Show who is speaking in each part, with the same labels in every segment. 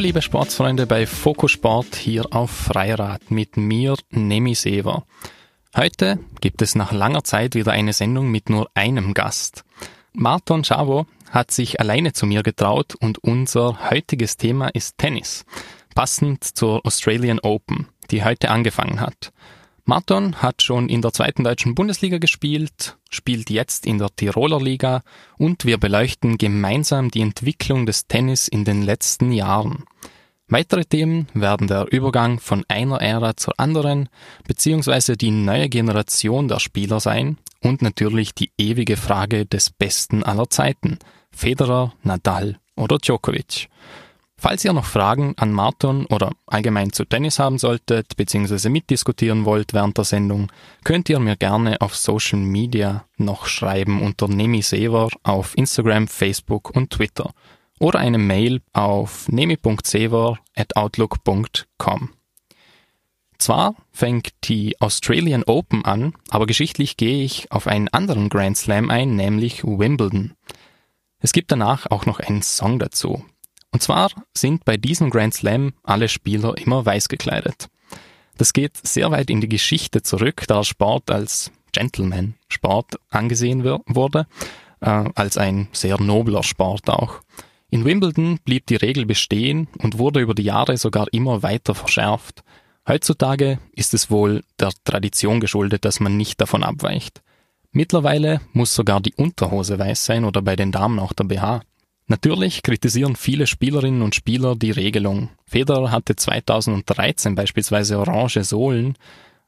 Speaker 1: Liebe Sportsfreunde bei Fokusport hier auf Freirad mit mir, Nemi Sever. Heute gibt es nach langer Zeit wieder eine Sendung mit nur einem Gast. Marton Chavo hat sich alleine zu mir getraut und unser heutiges Thema ist Tennis, passend zur Australian Open, die heute angefangen hat. Marton hat schon in der zweiten deutschen Bundesliga gespielt, spielt jetzt in der Tiroler Liga und wir beleuchten gemeinsam die Entwicklung des Tennis in den letzten Jahren. Weitere Themen werden der Übergang von einer Ära zur anderen, beziehungsweise die neue Generation der Spieler sein und natürlich die ewige Frage des Besten aller Zeiten, Federer, Nadal oder Djokovic. Falls ihr noch Fragen an Martin oder allgemein zu Tennis haben solltet, beziehungsweise mitdiskutieren wollt während der Sendung, könnt ihr mir gerne auf Social Media noch schreiben unter nemisever auf Instagram, Facebook und Twitter oder eine Mail auf nemi.sever@outlook.com. Zwar fängt die Australian Open an, aber geschichtlich gehe ich auf einen anderen Grand Slam ein, nämlich Wimbledon. Es gibt danach auch noch einen Song dazu. Und zwar sind bei diesem Grand Slam alle Spieler immer weiß gekleidet. Das geht sehr weit in die Geschichte zurück, da Sport als Gentleman-Sport angesehen wurde, äh, als ein sehr nobler Sport auch. In Wimbledon blieb die Regel bestehen und wurde über die Jahre sogar immer weiter verschärft. Heutzutage ist es wohl der Tradition geschuldet, dass man nicht davon abweicht. Mittlerweile muss sogar die Unterhose weiß sein oder bei den Damen auch der BH. Natürlich kritisieren viele Spielerinnen und Spieler die Regelung. Federer hatte 2013 beispielsweise orange Sohlen,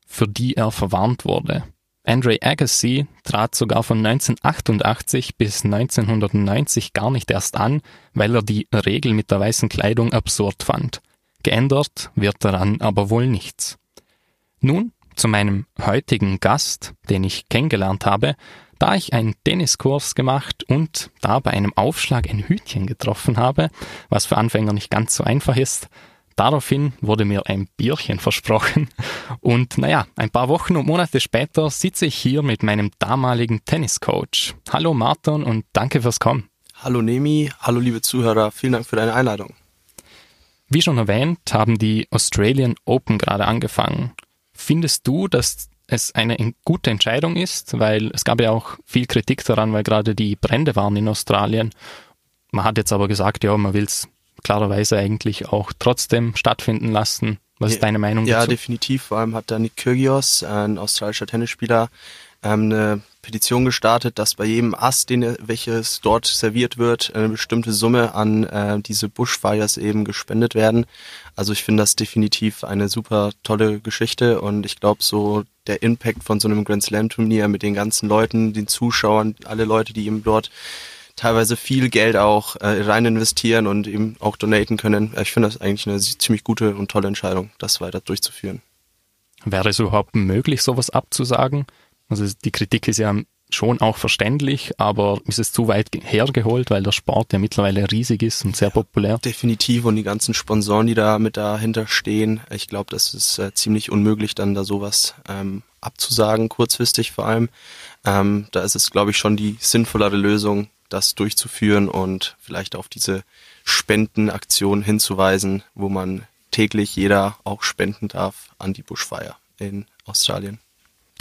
Speaker 1: für die er verwarnt wurde. Andre Agassi trat sogar von 1988 bis 1990 gar nicht erst an, weil er die Regel mit der weißen Kleidung absurd fand. Geändert wird daran aber wohl nichts. Nun zu meinem heutigen Gast, den ich kennengelernt habe, da ich einen Tenniskurs gemacht und da bei einem Aufschlag ein Hütchen getroffen habe, was für Anfänger nicht ganz so einfach ist, Daraufhin wurde mir ein Bierchen versprochen und naja, ein paar Wochen und Monate später sitze ich hier mit meinem damaligen Tenniscoach. Hallo Martin und danke fürs Kommen.
Speaker 2: Hallo Nemi, hallo liebe Zuhörer, vielen Dank für deine Einladung.
Speaker 1: Wie schon erwähnt, haben die Australian Open gerade angefangen. Findest du, dass es eine gute Entscheidung ist, weil es gab ja auch viel Kritik daran, weil gerade die Brände waren in Australien. Man hat jetzt aber gesagt, ja, man will es klarerweise eigentlich auch trotzdem stattfinden lassen. Was ist deine Meinung
Speaker 2: ja,
Speaker 1: dazu?
Speaker 2: Ja, definitiv. Vor allem hat da Nick Kyrgios, ein australischer Tennisspieler, ähm, eine Petition gestartet, dass bei jedem Ass, den, welches dort serviert wird, eine bestimmte Summe an äh, diese Bushfires eben gespendet werden. Also ich finde das definitiv eine super tolle Geschichte und ich glaube so der Impact von so einem Grand Slam Turnier mit den ganzen Leuten, den Zuschauern, alle Leute, die eben dort teilweise viel Geld auch äh, rein investieren und eben auch donaten können. Ich finde das eigentlich eine ziemlich gute und tolle Entscheidung, das weiter durchzuführen.
Speaker 1: Wäre es überhaupt möglich, sowas abzusagen? Also die Kritik ist ja schon auch verständlich, aber ist es zu weit hergeholt, weil der Sport ja mittlerweile riesig ist und sehr ja, populär?
Speaker 2: Definitiv und die ganzen Sponsoren, die da mit dahinter stehen, ich glaube, das ist äh, ziemlich unmöglich, dann da sowas ähm, abzusagen, kurzfristig vor allem. Ähm, da ist es, glaube ich, schon die sinnvollere Lösung, das durchzuführen und vielleicht auf diese Spendenaktion hinzuweisen, wo man täglich jeder auch spenden darf an die Bushfire in Australien.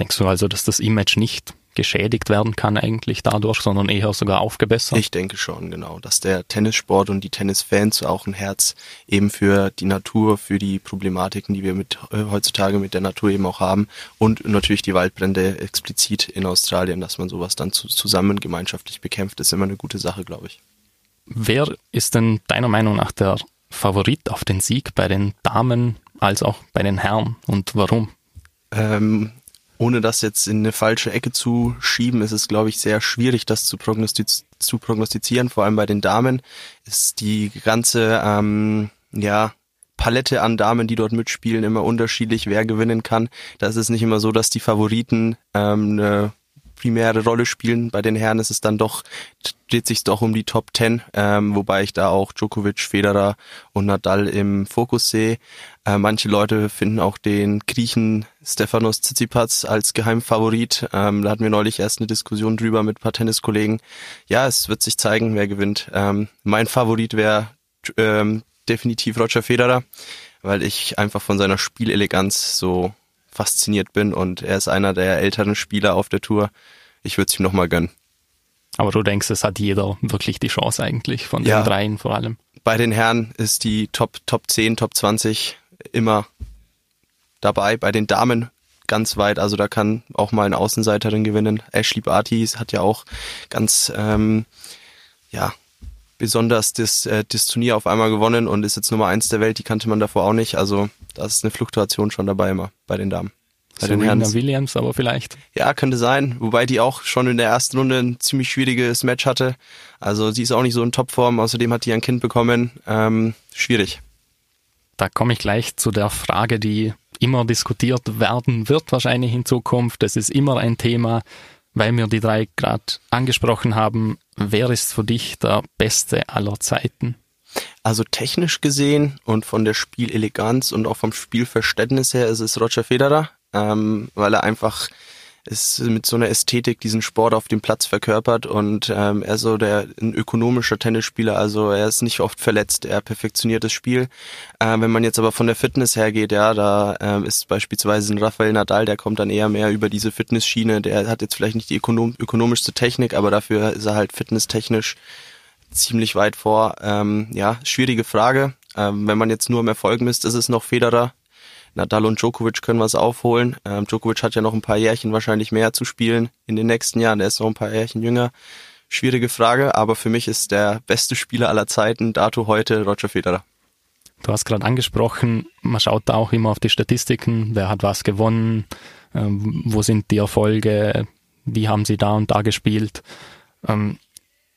Speaker 1: Denkst du also, dass das Image nicht geschädigt werden kann eigentlich dadurch, sondern eher sogar aufgebessert?
Speaker 2: Ich denke schon, genau, dass der Tennissport und die Tennisfans auch ein Herz eben für die Natur, für die Problematiken, die wir mit äh, heutzutage mit der Natur eben auch haben und natürlich die Waldbrände explizit in Australien, dass man sowas dann zu, zusammen gemeinschaftlich bekämpft, ist immer eine gute Sache, glaube ich.
Speaker 1: Wer ist denn deiner Meinung nach der Favorit auf den Sieg bei den Damen als auch bei den Herren und warum?
Speaker 2: Ähm, ohne das jetzt in eine falsche Ecke zu schieben, ist es, glaube ich, sehr schwierig, das zu, prognostiz zu prognostizieren. Vor allem bei den Damen ist die ganze, ähm, ja, Palette an Damen, die dort mitspielen, immer unterschiedlich, wer gewinnen kann. Da ist es nicht immer so, dass die Favoriten ähm, eine primäre Rolle spielen. Bei den Herren ist es dann doch, dreht sich doch um die Top Ten, ähm, wobei ich da auch Djokovic, Federer und Nadal im Fokus sehe. Äh, manche Leute finden auch den Griechen Stefanos Tsitsipas als Geheimfavorit. Ähm, da hatten wir neulich erst eine Diskussion drüber mit ein paar Tenniskollegen. Ja, es wird sich zeigen, wer gewinnt. Ähm, mein Favorit wäre ähm, definitiv Roger Federer, weil ich einfach von seiner Spieleleganz so fasziniert bin und er ist einer der älteren Spieler auf der Tour. Ich würde es ihm nochmal gönnen.
Speaker 1: Aber du denkst, es hat jeder wirklich die Chance eigentlich, von ja. den dreien vor allem.
Speaker 2: Bei den Herren ist die Top, Top 10, Top 20 immer dabei. Bei den Damen ganz weit, also da kann auch mal eine Außenseiterin gewinnen. Ashley Barty hat ja auch ganz, ähm, ja, besonders das, äh, das Turnier auf einmal gewonnen und ist jetzt Nummer eins der Welt. Die kannte man davor auch nicht. Also da ist eine Fluktuation schon dabei immer bei den Damen.
Speaker 1: Bei den Herren. Williams aber vielleicht.
Speaker 2: Ja, könnte sein. Wobei die auch schon in der ersten Runde ein ziemlich schwieriges Match hatte. Also sie ist auch nicht so in Topform. Außerdem hat die ein Kind bekommen. Ähm, schwierig.
Speaker 1: Da komme ich gleich zu der Frage, die immer diskutiert werden wird wahrscheinlich in Zukunft. Das ist immer ein Thema, weil wir die drei gerade angesprochen haben. Wer ist für dich der Beste aller Zeiten?
Speaker 2: Also technisch gesehen und von der Spieleleganz und auch vom Spielverständnis her ist es Roger Federer ähm, weil er einfach ist mit so einer Ästhetik diesen Sport auf dem Platz verkörpert und ähm, er so der ein ökonomischer Tennisspieler, also er ist nicht oft verletzt, er perfektioniert das Spiel. Äh, wenn man jetzt aber von der Fitness hergeht, ja, da ähm, ist beispielsweise ein Rafael Nadal, der kommt dann eher mehr über diese Fitnessschiene, der hat jetzt vielleicht nicht die ökonom ökonomischste Technik, aber dafür ist er halt fitnesstechnisch ziemlich weit vor. Ähm, ja, schwierige Frage. Ähm, wenn man jetzt nur im Erfolg misst, ist es noch Federer, Nadal und Djokovic können was aufholen. Ähm, Djokovic hat ja noch ein paar Jährchen wahrscheinlich mehr zu spielen in den nächsten Jahren. Der ist noch ein paar Jährchen jünger. Schwierige Frage, aber für mich ist der beste Spieler aller Zeiten, dato heute, Roger Federer.
Speaker 1: Du hast gerade angesprochen, man schaut da auch immer auf die Statistiken, wer hat was gewonnen, ähm, wo sind die Erfolge, wie haben sie da und da gespielt. Ähm,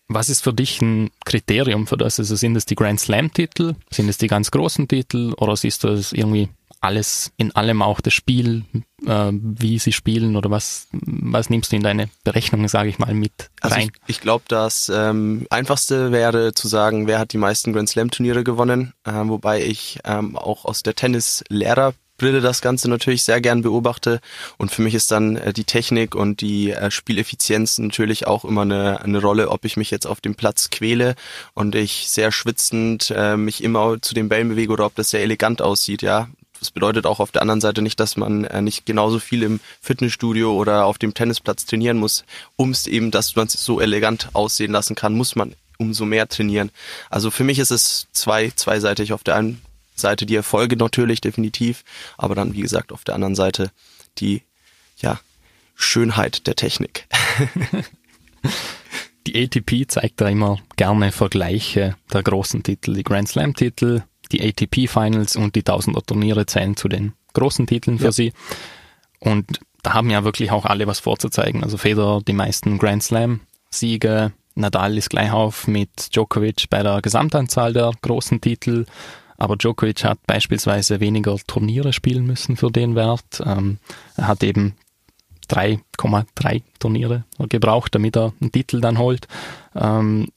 Speaker 1: was ist für dich ein Kriterium für das? Also sind es die Grand Slam-Titel, sind es die ganz großen Titel oder siehst du es irgendwie alles in allem auch das Spiel, äh, wie sie spielen oder was, was nimmst du in deine Berechnung, sage ich mal, mit
Speaker 2: also rein? ich, ich glaube, das ähm, einfachste wäre zu sagen, wer hat die meisten Grand Slam Turniere gewonnen, äh, wobei ich ähm, auch aus der Tennis-Lehrer Brille das Ganze natürlich sehr gern beobachte und für mich ist dann äh, die Technik und die äh, Spieleffizienz natürlich auch immer eine, eine Rolle, ob ich mich jetzt auf dem Platz quäle und ich sehr schwitzend äh, mich immer zu den Bällen bewege oder ob das sehr elegant aussieht, ja. Das bedeutet auch auf der anderen Seite nicht, dass man äh, nicht genauso viel im Fitnessstudio oder auf dem Tennisplatz trainieren muss, um es eben, dass man es so elegant aussehen lassen kann, muss man umso mehr trainieren. Also für mich ist es zwei, zweiseitig. Auf der einen Seite die Erfolge natürlich, definitiv, aber dann, wie gesagt, auf der anderen Seite die, ja, Schönheit der Technik.
Speaker 1: die ATP zeigt da immer gerne Vergleiche der großen Titel, die Grand Slam Titel, die ATP Finals und die Tausender Turniere zählen zu den großen Titeln für ja. sie. Und da haben ja wirklich auch alle was vorzuzeigen. Also Federer die meisten Grand Slam Siege, Nadal ist gleich auf mit Djokovic bei der Gesamtanzahl der großen Titel. Aber Djokovic hat beispielsweise weniger Turniere spielen müssen für den Wert. Ähm, er hat eben 3,3 Turniere gebraucht, damit er einen Titel dann holt. Ähm,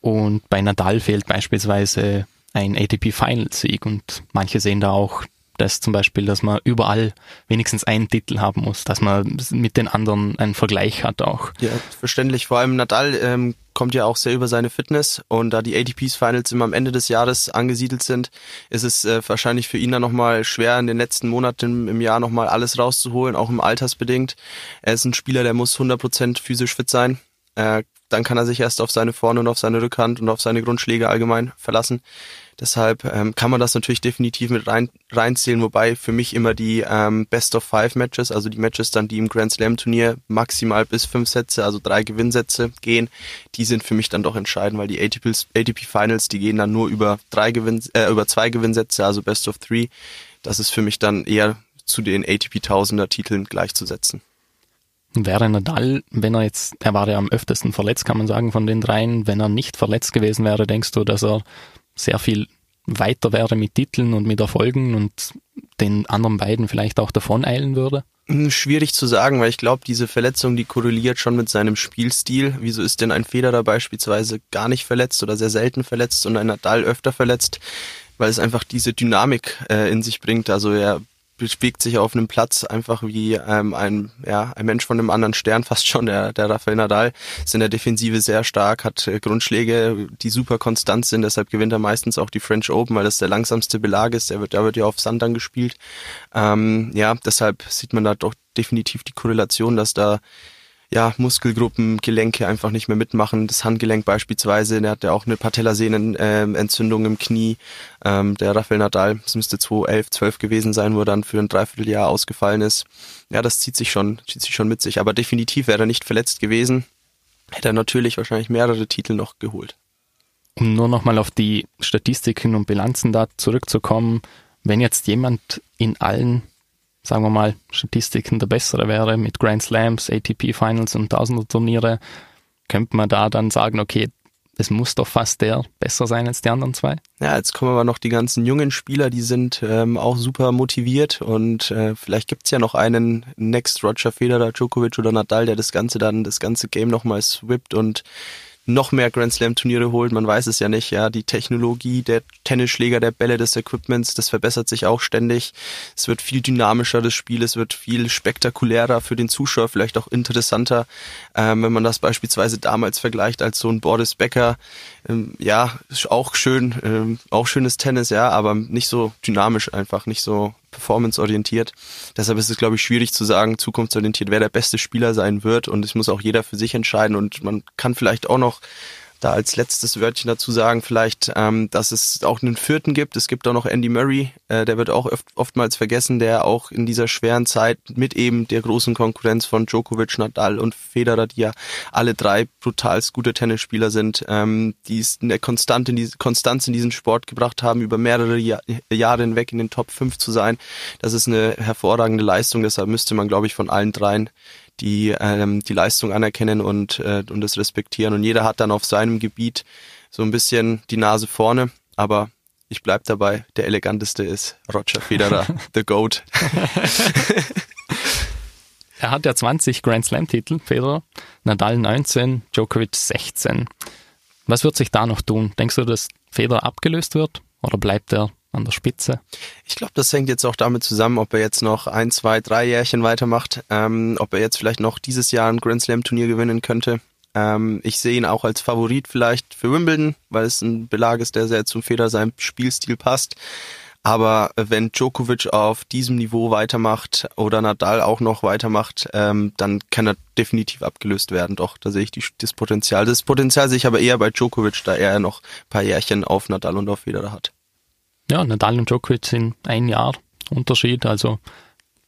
Speaker 1: und bei Nadal fehlt beispielsweise ein ATP Final Sieg und manche sehen da auch das zum Beispiel, dass man überall wenigstens einen Titel haben muss, dass man mit den anderen einen Vergleich hat auch.
Speaker 2: Ja, verständlich. Vor allem Nadal ähm, kommt ja auch sehr über seine Fitness und da die ATPs Finals immer am Ende des Jahres angesiedelt sind, ist es äh, wahrscheinlich für ihn dann nochmal schwer, in den letzten Monaten im Jahr nochmal alles rauszuholen, auch im Altersbedingt. Er ist ein Spieler, der muss 100% physisch fit sein. Äh, dann kann er sich erst auf seine Vorne- und auf seine Rückhand und auf seine Grundschläge allgemein verlassen. Deshalb ähm, kann man das natürlich definitiv mit rein, reinzählen, wobei für mich immer die ähm, Best of Five Matches, also die Matches dann, die im Grand Slam Turnier maximal bis fünf Sätze, also drei Gewinnsätze gehen, die sind für mich dann doch entscheidend, weil die ATP, ATP Finals, die gehen dann nur über drei Gewinn, äh, über zwei Gewinnsätze, also Best of Three. Das ist für mich dann eher zu den ATP Tausender Titeln gleichzusetzen.
Speaker 1: Wäre Nadal, wenn er jetzt, er war ja am öftesten verletzt, kann man sagen, von den dreien, wenn er nicht verletzt gewesen wäre, denkst du, dass er sehr viel weiter wäre mit Titeln und mit Erfolgen und den anderen beiden vielleicht auch davon eilen würde?
Speaker 2: Hm, schwierig zu sagen, weil ich glaube, diese Verletzung, die korreliert schon mit seinem Spielstil. Wieso ist denn ein Federer beispielsweise gar nicht verletzt oder sehr selten verletzt und ein Nadal öfter verletzt? Weil es einfach diese Dynamik äh, in sich bringt. Also er bewegt sich auf einem Platz einfach wie ähm, ein, ja, ein Mensch von einem anderen Stern, fast schon, der, der Rafael Nadal. Ist in der Defensive sehr stark, hat äh, Grundschläge, die super konstant sind, deshalb gewinnt er meistens auch die French Open, weil das der langsamste Belag ist. Der wird, da wird ja auf Sand dann gespielt. Ähm, ja, deshalb sieht man da doch definitiv die Korrelation, dass da ja, Muskelgruppen, Gelenke einfach nicht mehr mitmachen. Das Handgelenk beispielsweise, der hat ja auch eine Patellasehnenentzündung ähm, im Knie. Ähm, der Rafael Nadal, das müsste 2011, 12 gewesen sein, wo er dann für ein Dreivierteljahr ausgefallen ist. Ja, das zieht sich schon, zieht sich schon mit sich. Aber definitiv wäre er nicht verletzt gewesen, hätte er natürlich wahrscheinlich mehrere Titel noch geholt.
Speaker 1: Um nur nochmal auf die Statistiken und Bilanzen da zurückzukommen, wenn jetzt jemand in allen sagen wir mal, Statistiken der bessere wäre mit Grand Slams, ATP Finals und Tausender Turniere, könnte man da dann sagen, okay, es muss doch fast der besser sein als die anderen zwei.
Speaker 2: Ja, jetzt kommen aber noch die ganzen jungen Spieler, die sind ähm, auch super motiviert und äh, vielleicht gibt's ja noch einen Next Roger Federer, Djokovic oder Nadal, der das Ganze dann, das ganze Game nochmal swippt und noch mehr Grand Slam Turniere holt. Man weiß es ja nicht. Ja, die Technologie der Tennisschläger, der Bälle, des Equipments, das verbessert sich auch ständig. Es wird viel dynamischer das Spiel, es wird viel spektakulärer für den Zuschauer, vielleicht auch interessanter, ähm, wenn man das beispielsweise damals vergleicht als so ein Boris Becker. Ähm, ja, auch schön, ähm, auch schönes Tennis, ja, aber nicht so dynamisch einfach, nicht so performanceorientiert. Deshalb ist es, glaube ich, schwierig zu sagen, zukunftsorientiert, wer der beste Spieler sein wird. Und es muss auch jeder für sich entscheiden. Und man kann vielleicht auch noch da als letztes Wörtchen dazu sagen, vielleicht, ähm, dass es auch einen vierten gibt. Es gibt auch noch Andy Murray, äh, der wird auch oft, oftmals vergessen, der auch in dieser schweren Zeit mit eben der großen Konkurrenz von Djokovic, Nadal und Federer, die ja alle drei brutalst gute Tennisspieler sind, ähm, die es eine Konstante in die, Konstanz in diesen Sport gebracht haben, über mehrere Jahr, Jahre hinweg in den Top 5 zu sein. Das ist eine hervorragende Leistung, deshalb müsste man, glaube ich, von allen dreien die ähm, die Leistung anerkennen und, äh, und das respektieren. Und jeder hat dann auf seinem Gebiet so ein bisschen die Nase vorne, aber ich bleib dabei, der eleganteste ist Roger Federer, the GOAT.
Speaker 1: er hat ja 20 Grand Slam-Titel, Federer, Nadal 19, Djokovic 16. Was wird sich da noch tun? Denkst du, dass Federer abgelöst wird oder bleibt er an der Spitze.
Speaker 2: Ich glaube, das hängt jetzt auch damit zusammen, ob er jetzt noch ein, zwei, drei Jährchen weitermacht, ähm, ob er jetzt vielleicht noch dieses Jahr ein Grand Slam Turnier gewinnen könnte. Ähm, ich sehe ihn auch als Favorit vielleicht für Wimbledon, weil es ein Belag ist, der sehr zum Feder seinem Spielstil passt. Aber wenn Djokovic auf diesem Niveau weitermacht oder Nadal auch noch weitermacht, ähm, dann kann er definitiv abgelöst werden. Doch, da sehe ich die, das Potenzial. Das Potenzial sehe ich aber eher bei Djokovic, da er noch ein paar Jährchen auf Nadal und auf Federer hat.
Speaker 1: Ja, Nadal und Djokovic sind ein Jahr Unterschied. Also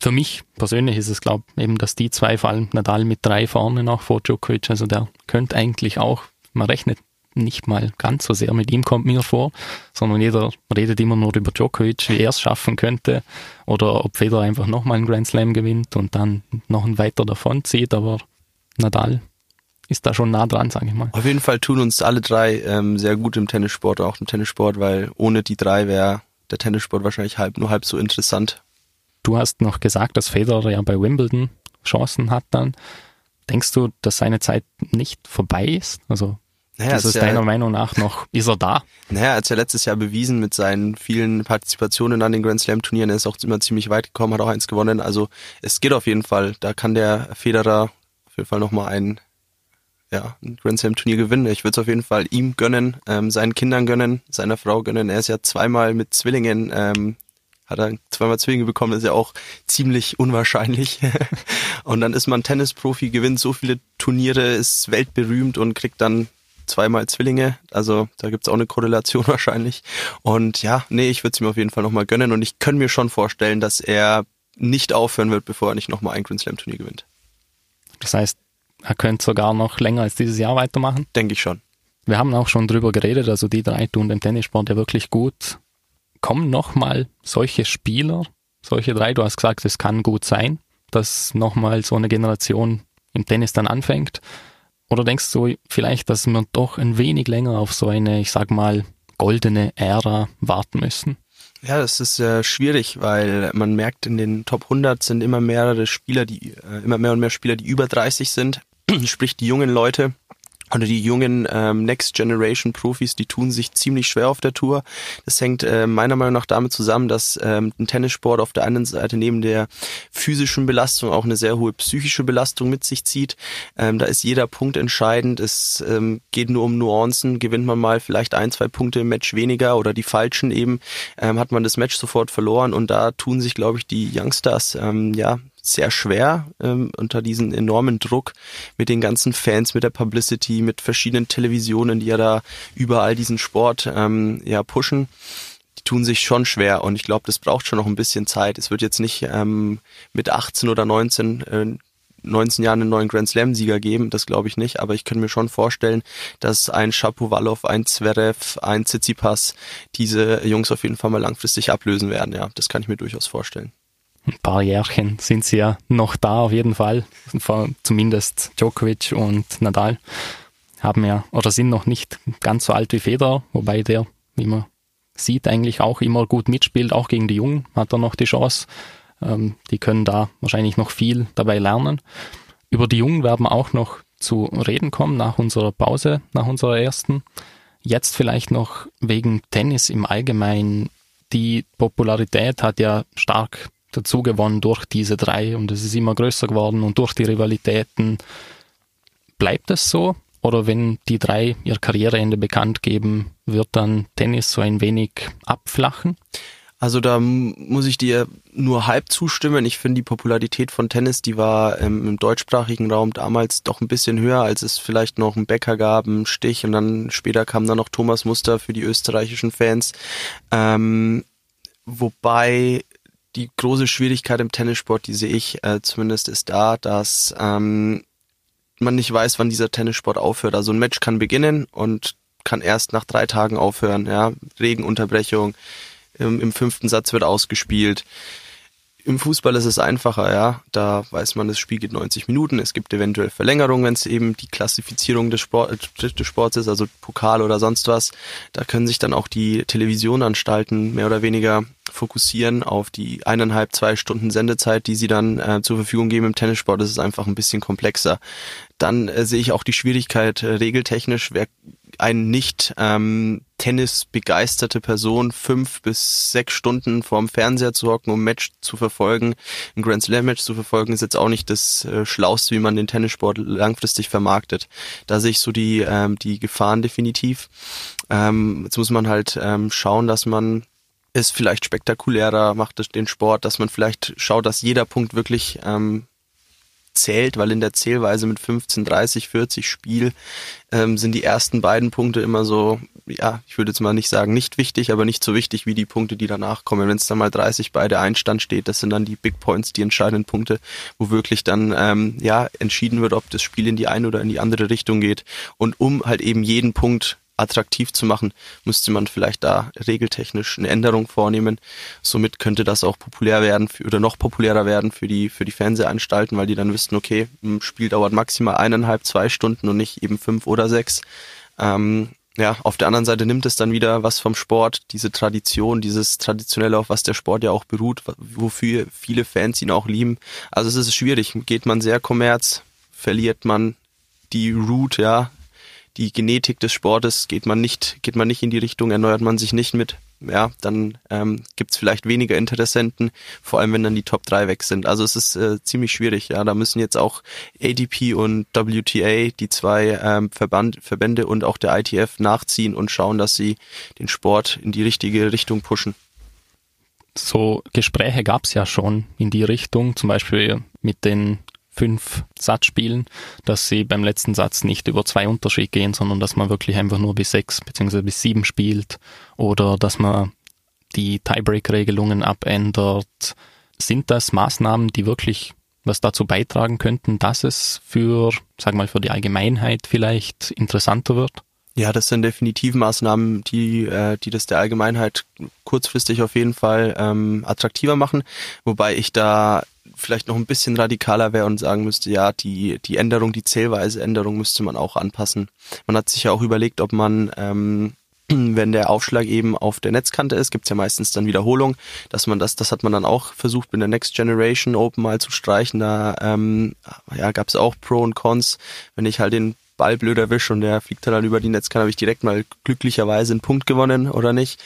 Speaker 1: für mich persönlich ist es, glaube ich, eben, dass die zwei, vor allem Nadal mit drei vorne noch vor Djokovic, also der könnte eigentlich auch, man rechnet nicht mal ganz so sehr mit ihm, kommt mir vor, sondern jeder redet immer nur über Djokovic, wie er es schaffen könnte oder ob Federer einfach nochmal einen Grand Slam gewinnt und dann noch ein weiter davon zieht, aber Nadal ist da schon nah dran, sage ich mal.
Speaker 2: Auf jeden Fall tun uns alle drei ähm, sehr gut im Tennissport, auch im Tennissport, weil ohne die drei wäre der Tennissport wahrscheinlich halb nur halb so interessant.
Speaker 1: Du hast noch gesagt, dass Federer ja bei Wimbledon Chancen hat dann. Denkst du, dass seine Zeit nicht vorbei ist? Also naja, ist es deiner ja, Meinung nach noch, ist er da?
Speaker 2: Naja, er hat ja letztes Jahr bewiesen mit seinen vielen Partizipationen an den Grand Slam Turnieren. Er ist auch immer ziemlich weit gekommen, hat auch eins gewonnen. Also es geht auf jeden Fall. Da kann der Federer auf jeden Fall nochmal einen ja, ein Grand Slam Turnier gewinnen. Ich würde es auf jeden Fall ihm gönnen, ähm, seinen Kindern gönnen, seiner Frau gönnen. Er ist ja zweimal mit Zwillingen, ähm, hat er zweimal Zwillinge bekommen, ist ja auch ziemlich unwahrscheinlich. und dann ist man Tennisprofi, gewinnt so viele Turniere, ist weltberühmt und kriegt dann zweimal Zwillinge. Also da gibt's auch eine Korrelation wahrscheinlich. Und ja, nee, ich würde es ihm auf jeden Fall nochmal gönnen und ich kann mir schon vorstellen, dass er nicht aufhören wird, bevor er nicht nochmal ein Grand Slam Turnier gewinnt.
Speaker 1: Das heißt, er könnte sogar noch länger als dieses Jahr weitermachen.
Speaker 2: Denke ich schon.
Speaker 1: Wir haben auch schon drüber geredet, also die drei tun dem Tennissport ja wirklich gut. Kommen nochmal solche Spieler, solche drei, du hast gesagt, es kann gut sein, dass nochmal so eine Generation im Tennis dann anfängt. Oder denkst du vielleicht, dass wir doch ein wenig länger auf so eine, ich sag mal, goldene Ära warten müssen?
Speaker 2: Ja, das ist äh, schwierig, weil man merkt, in den Top 100 sind immer mehrere Spieler, die äh, immer mehr und mehr Spieler, die über 30 sind, sprich die jungen Leute. Oder die jungen ähm, Next Generation Profis, die tun sich ziemlich schwer auf der Tour. Das hängt äh, meiner Meinung nach damit zusammen, dass ähm, ein Tennissport auf der einen Seite neben der physischen Belastung auch eine sehr hohe psychische Belastung mit sich zieht. Ähm, da ist jeder Punkt entscheidend. Es ähm, geht nur um Nuancen. Gewinnt man mal vielleicht ein, zwei Punkte im Match weniger oder die falschen eben, ähm, hat man das Match sofort verloren. Und da tun sich, glaube ich, die Youngsters ähm, ja sehr schwer ähm, unter diesem enormen Druck mit den ganzen Fans, mit der Publicity, mit verschiedenen Televisionen, die ja da überall diesen Sport ähm, ja pushen. Die tun sich schon schwer und ich glaube, das braucht schon noch ein bisschen Zeit. Es wird jetzt nicht ähm, mit 18 oder 19 äh, 19 Jahren einen neuen Grand Slam Sieger geben, das glaube ich nicht, aber ich könnte mir schon vorstellen, dass ein Shapovalov, ein Zverev, ein Tsitsipas diese Jungs auf jeden Fall mal langfristig ablösen werden, ja, das kann ich mir durchaus vorstellen
Speaker 1: ein paar Jährchen sind sie ja noch da auf jeden Fall. Zumindest Djokovic und Nadal haben ja oder sind noch nicht ganz so alt wie Federer, wobei der, wie man sieht, eigentlich auch immer gut mitspielt, auch gegen die Jungen hat er noch die Chance. Ähm, die können da wahrscheinlich noch viel dabei lernen. Über die Jungen werden wir auch noch zu reden kommen nach unserer Pause, nach unserer ersten. Jetzt vielleicht noch wegen Tennis im Allgemeinen. Die Popularität hat ja stark dazu gewonnen durch diese drei und es ist immer größer geworden und durch die Rivalitäten. Bleibt es so? Oder wenn die drei ihr Karriereende bekannt geben, wird dann Tennis so ein wenig abflachen?
Speaker 2: Also da muss ich dir nur halb zustimmen. Ich finde die Popularität von Tennis, die war ähm, im deutschsprachigen Raum damals doch ein bisschen höher, als es vielleicht noch einen Bäcker gab, einen Stich und dann später kam dann noch Thomas Muster für die österreichischen Fans. Ähm, wobei die große Schwierigkeit im Tennissport, die sehe ich äh, zumindest, ist da, dass ähm, man nicht weiß, wann dieser Tennissport aufhört. Also ein Match kann beginnen und kann erst nach drei Tagen aufhören. Ja, Regenunterbrechung, im, im fünften Satz wird ausgespielt. Im Fußball ist es einfacher, ja. Da weiß man, das Spiel geht 90 Minuten. Es gibt eventuell Verlängerungen, wenn es eben die Klassifizierung des, Sport, des Sports ist, also Pokal oder sonst was. Da können sich dann auch die Televisionanstalten mehr oder weniger fokussieren auf die eineinhalb, zwei Stunden Sendezeit, die sie dann äh, zur Verfügung geben im Tennissport. Das ist einfach ein bisschen komplexer. Dann äh, sehe ich auch die Schwierigkeit äh, regeltechnisch, wer ein nicht ähm, Tennis begeisterte Person fünf bis sechs Stunden vorm Fernseher zu hocken, um Match zu verfolgen, ein Grand Slam Match zu verfolgen, ist jetzt auch nicht das äh, Schlauste, wie man den Tennissport langfristig vermarktet. Da sehe ich so die ähm, die Gefahren definitiv. Ähm, jetzt muss man halt ähm, schauen, dass man es vielleicht spektakulärer macht, den Sport, dass man vielleicht schaut, dass jeder Punkt wirklich ähm, zählt, weil in der Zählweise mit 15, 30, 40 Spiel ähm, sind die ersten beiden Punkte immer so, ja, ich würde jetzt mal nicht sagen nicht wichtig, aber nicht so wichtig wie die Punkte, die danach kommen. Wenn es dann mal 30 beide Einstand steht, das sind dann die Big Points, die entscheidenden Punkte, wo wirklich dann ähm, ja entschieden wird, ob das Spiel in die eine oder in die andere Richtung geht. Und um halt eben jeden Punkt attraktiv zu machen, müsste man vielleicht da regeltechnisch eine Änderung vornehmen. Somit könnte das auch populär werden für, oder noch populärer werden für die, für die Fernsehanstalten, weil die dann wüssten, okay, ein Spiel dauert maximal eineinhalb, zwei Stunden und nicht eben fünf oder sechs. Ähm, ja, auf der anderen Seite nimmt es dann wieder was vom Sport, diese Tradition, dieses Traditionelle, auf was der Sport ja auch beruht, wofür viele Fans ihn auch lieben. Also es ist schwierig. Geht man sehr kommerz, verliert man die Root, ja, die Genetik des Sportes geht man nicht, geht man nicht in die Richtung, erneuert man sich nicht mit, ja, dann ähm, gibt es vielleicht weniger Interessenten, vor allem wenn dann die Top 3 weg sind. Also es ist äh, ziemlich schwierig, ja. Da müssen jetzt auch ADP und WTA, die zwei ähm, Verband, Verbände und auch der ITF nachziehen und schauen, dass sie den Sport in die richtige Richtung pushen.
Speaker 1: So Gespräche gab es ja schon in die Richtung, zum Beispiel mit den fünf Satzspielen, dass sie beim letzten Satz nicht über zwei Unterschied gehen, sondern dass man wirklich einfach nur bis sechs bzw. bis sieben spielt oder dass man die Tiebreak-Regelungen abändert. Sind das Maßnahmen, die wirklich was dazu beitragen könnten, dass es für, sag mal, für die Allgemeinheit vielleicht interessanter wird?
Speaker 2: Ja, das sind definitiv Maßnahmen, die, äh, die das der Allgemeinheit kurzfristig auf jeden Fall ähm, attraktiver machen. Wobei ich da vielleicht noch ein bisschen radikaler wäre und sagen müsste, ja, die, die Änderung, die zählweise Änderung müsste man auch anpassen. Man hat sich ja auch überlegt, ob man, ähm, wenn der Aufschlag eben auf der Netzkante ist, gibt's ja meistens dann Wiederholung, dass man das, das hat man dann auch versucht mit der Next Generation Open mal zu streichen. Da ähm, ja, gab's auch Pro und Cons. Wenn ich halt den Ball blöd erwische und der fliegt dann über die Netzkante, habe ich direkt mal glücklicherweise einen Punkt gewonnen oder nicht.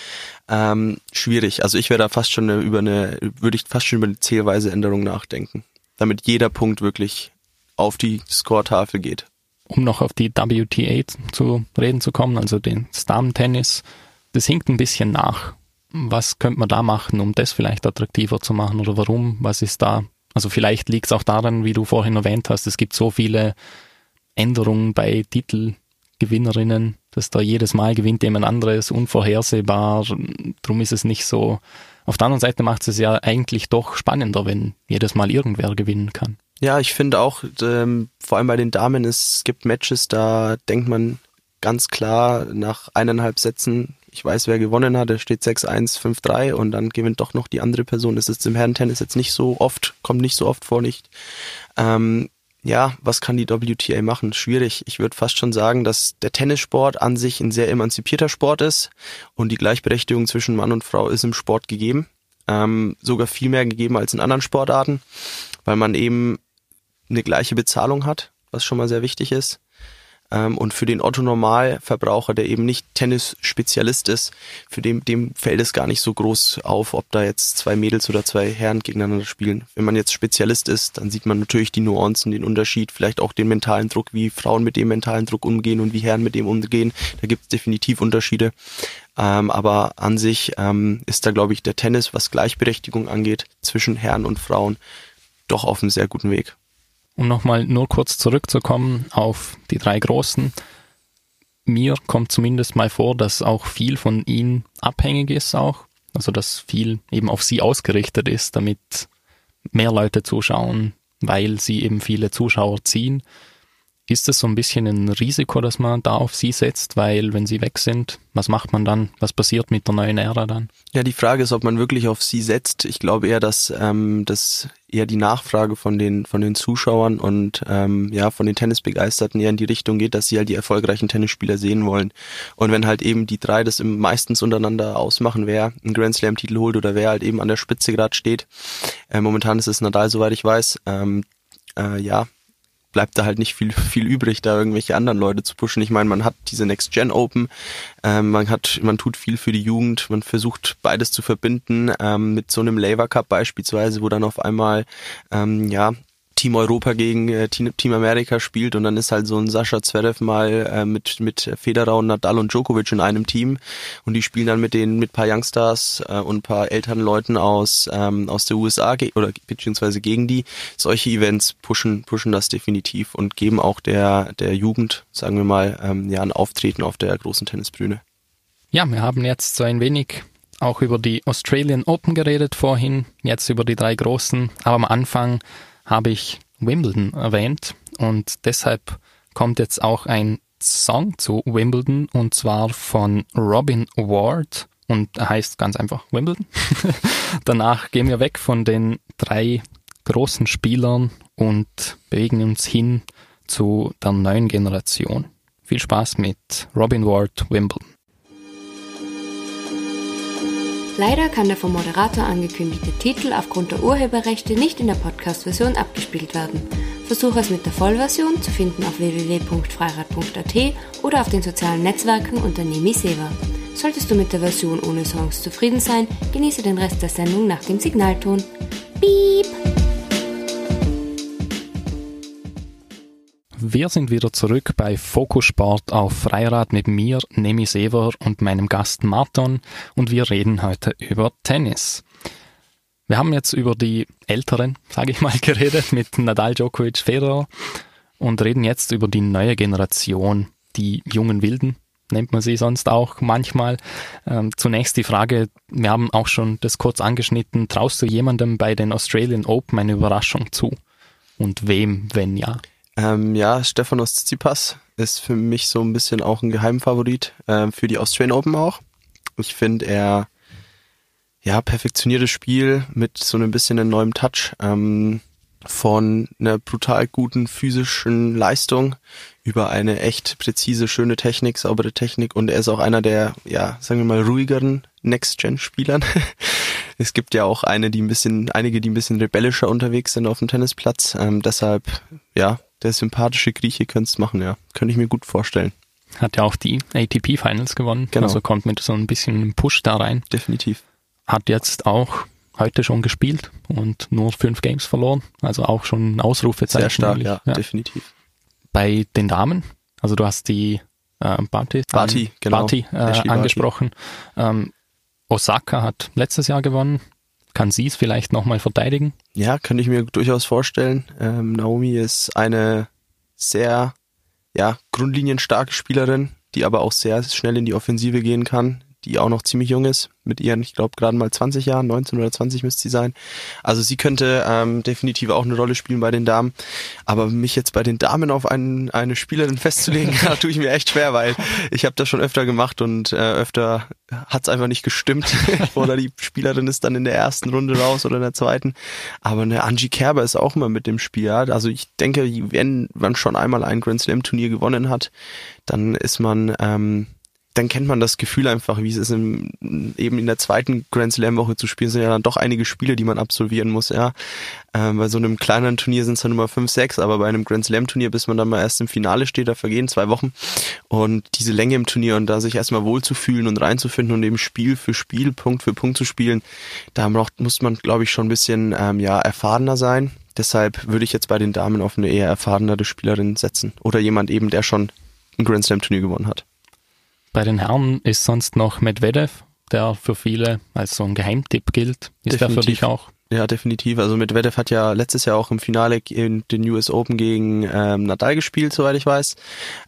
Speaker 2: Ähm, schwierig. Also ich wäre da fast schon über eine, würde ich fast schon über eine Zählweise-Änderung nachdenken. Damit jeder Punkt wirklich auf die Score-Tafel geht.
Speaker 1: Um noch auf die WTA zu reden zu kommen, also den Damen-Tennis, das hinkt ein bisschen nach. Was könnte man da machen, um das vielleicht attraktiver zu machen oder warum? Was ist da? Also vielleicht liegt es auch daran, wie du vorhin erwähnt hast, es gibt so viele Änderungen bei Titelgewinnerinnen, dass da jedes Mal gewinnt jemand anderes, unvorhersehbar. Drum ist es nicht so. Auf der anderen Seite macht es ja eigentlich doch spannender, wenn jedes Mal irgendwer gewinnen kann.
Speaker 2: Ja, ich finde auch, ähm, vor allem bei den Damen, es gibt Matches, da denkt man ganz klar nach eineinhalb Sätzen, ich weiß, wer gewonnen hat, da steht 6-1, 5-3 und dann gewinnt doch noch die andere Person. Das ist im Herrentennis jetzt nicht so oft, kommt nicht so oft vor, nicht. Ähm, ja, was kann die WTA machen? Schwierig. Ich würde fast schon sagen, dass der Tennissport an sich ein sehr emanzipierter Sport ist und die Gleichberechtigung zwischen Mann und Frau ist im Sport gegeben. Ähm, sogar viel mehr gegeben als in anderen Sportarten, weil man eben eine gleiche Bezahlung hat, was schon mal sehr wichtig ist. Ähm, und für den Otto-Normalverbraucher, der eben nicht Tennis-Spezialist ist, für dem, dem fällt es gar nicht so groß auf, ob da jetzt zwei Mädels oder zwei Herren gegeneinander spielen. Wenn man jetzt Spezialist ist, dann sieht man natürlich die Nuancen, den Unterschied, vielleicht auch den mentalen Druck, wie Frauen mit dem mentalen Druck umgehen und wie Herren mit dem umgehen. Da gibt es definitiv Unterschiede. Ähm, aber an sich ähm, ist da, glaube ich, der Tennis, was Gleichberechtigung angeht, zwischen Herren und Frauen, doch auf einem sehr guten Weg.
Speaker 1: Um nochmal nur kurz zurückzukommen auf die drei Großen. Mir kommt zumindest mal vor, dass auch viel von ihnen abhängig ist auch. Also dass viel eben auf sie ausgerichtet ist, damit mehr Leute zuschauen, weil sie eben viele Zuschauer ziehen. Ist es so ein bisschen ein Risiko, dass man da auf sie setzt, weil wenn sie weg sind, was macht man dann? Was passiert mit der neuen Ära dann?
Speaker 2: Ja, die Frage ist, ob man wirklich auf sie setzt. Ich glaube eher, dass ähm, das eher die Nachfrage von den von den Zuschauern und ähm, ja von den Tennisbegeisterten eher in die Richtung geht, dass sie halt die erfolgreichen Tennisspieler sehen wollen. Und wenn halt eben die drei das meistens untereinander ausmachen, wer einen Grand Slam Titel holt oder wer halt eben an der Spitze gerade steht. Äh, momentan ist es Nadal, soweit ich weiß. Ähm, äh, ja, bleibt da halt nicht viel, viel übrig, da irgendwelche anderen Leute zu pushen. Ich meine, man hat diese Next Gen Open, ähm, man hat, man tut viel für die Jugend, man versucht beides zu verbinden ähm, mit so einem Laver Cup beispielsweise, wo dann auf einmal ähm, ja Team Europa gegen äh, Team Amerika spielt und dann ist halt so ein Sascha Zverev mal äh, mit mit Federer und Nadal und Djokovic in einem Team und die spielen dann mit den mit paar Youngstars äh, und paar älteren Leuten aus ähm, aus der USA oder beziehungsweise gegen die solche Events pushen pushen das definitiv und geben auch der der Jugend sagen wir mal ähm, ja ein Auftreten auf der großen Tennisbühne.
Speaker 1: Ja, wir haben jetzt so ein wenig auch über die Australian Open geredet vorhin, jetzt über die drei großen, aber am Anfang habe ich Wimbledon erwähnt und deshalb kommt jetzt auch ein Song zu Wimbledon und zwar von Robin Ward und heißt ganz einfach Wimbledon. Danach gehen wir weg von den drei großen Spielern und bewegen uns hin zu der neuen Generation. Viel Spaß mit Robin Ward Wimbledon.
Speaker 3: Leider kann der vom Moderator angekündigte Titel aufgrund der Urheberrechte nicht in der Podcast-Version abgespielt werden. Versuche es mit der Vollversion zu finden auf www.freirad.at oder auf den sozialen Netzwerken unter Nemi Seva. Solltest du mit der Version ohne Songs zufrieden sein, genieße den Rest der Sendung nach dem Signalton. Piep!
Speaker 1: Wir sind wieder zurück bei Fokus Sport auf Freirad mit mir, Nemi Sever und meinem Gast Marton und wir reden heute über Tennis. Wir haben jetzt über die Älteren, sage ich mal, geredet mit Nadal Djokovic Federer und reden jetzt über die neue Generation, die jungen Wilden, nennt man sie sonst auch manchmal. Ähm, zunächst die Frage, wir haben auch schon das kurz angeschnitten, traust du jemandem bei den Australian Open eine Überraschung zu? Und wem, wenn ja?
Speaker 2: Ähm, ja, Stefanos Tsitsipas ist für mich so ein bisschen auch ein Geheimfavorit äh, für die Australian Open auch. Ich finde, er ja perfektioniertes Spiel mit so ein bisschen einem neuen Touch ähm, von einer brutal guten physischen Leistung über eine echt präzise, schöne Technik, saubere Technik und er ist auch einer der, ja, sagen wir mal, ruhigeren Next-Gen-Spielern. es gibt ja auch eine, die ein bisschen, einige, die ein bisschen rebellischer unterwegs sind auf dem Tennisplatz. Ähm, deshalb, ja, der sympathische Grieche könnte es machen, ja. Könnte ich mir gut vorstellen.
Speaker 1: Hat ja auch die ATP Finals gewonnen.
Speaker 2: Genau.
Speaker 1: Also kommt mit so ein bisschen Push da rein.
Speaker 2: Definitiv.
Speaker 1: Hat jetzt auch heute schon gespielt und nur fünf Games verloren. Also auch schon ein Ausrufezeichen.
Speaker 2: Sehr stark,
Speaker 1: eigentlich.
Speaker 2: ja, definitiv.
Speaker 1: Bei den Damen, also du hast die äh, Barty,
Speaker 2: Barty, genau.
Speaker 1: Barty, äh, angesprochen. Ähm, Osaka hat letztes Jahr gewonnen. Kann sie es vielleicht nochmal verteidigen?
Speaker 2: Ja, könnte ich mir durchaus vorstellen. Ähm, Naomi ist eine sehr, ja, grundlinienstarke Spielerin, die aber auch sehr schnell in die Offensive gehen kann, die auch noch ziemlich jung ist, mit ihren, ich glaube, gerade mal 20 Jahren, 19 oder 20 müsste sie sein. Also sie könnte ähm, definitiv auch eine Rolle spielen bei den Damen. Aber mich jetzt bei den Damen auf einen, eine Spielerin festzulegen, da tue ich mir echt schwer, weil ich habe das schon öfter gemacht und äh, öfter hat's einfach nicht gestimmt. oder die Spielerin ist dann in der ersten Runde raus oder in der zweiten. Aber eine Angie Kerber ist auch immer mit dem Spiel. Ja? Also ich denke, wenn man schon einmal ein Grand Slam Turnier gewonnen hat, dann ist man ähm, dann kennt man das Gefühl einfach, wie es ist, im, eben in der zweiten Grand Slam Woche zu spielen, sind ja dann doch einige Spiele, die man absolvieren muss, ja. Ähm, bei so einem kleineren Turnier sind es dann nur fünf, sechs, aber bei einem Grand Slam Turnier, bis man dann mal erst im Finale steht, da vergehen zwei Wochen. Und diese Länge im Turnier und da sich erstmal wohlzufühlen und reinzufinden und eben Spiel für Spiel, Punkt für Punkt zu spielen, da braucht, muss man, glaube ich, schon ein bisschen ähm, ja, erfahrener sein. Deshalb würde ich jetzt bei den Damen auf eine eher erfahrenere Spielerin setzen. Oder jemand eben, der schon ein Grand Slam Turnier gewonnen hat.
Speaker 1: Bei den Herren ist sonst noch Medvedev, der für viele als so ein Geheimtipp gilt. Ist der für
Speaker 2: Definitiv.
Speaker 1: dich auch?
Speaker 2: Ja, definitiv. Also Medvedev hat ja letztes Jahr auch im Finale in den US Open gegen ähm, Nadal gespielt, soweit ich weiß.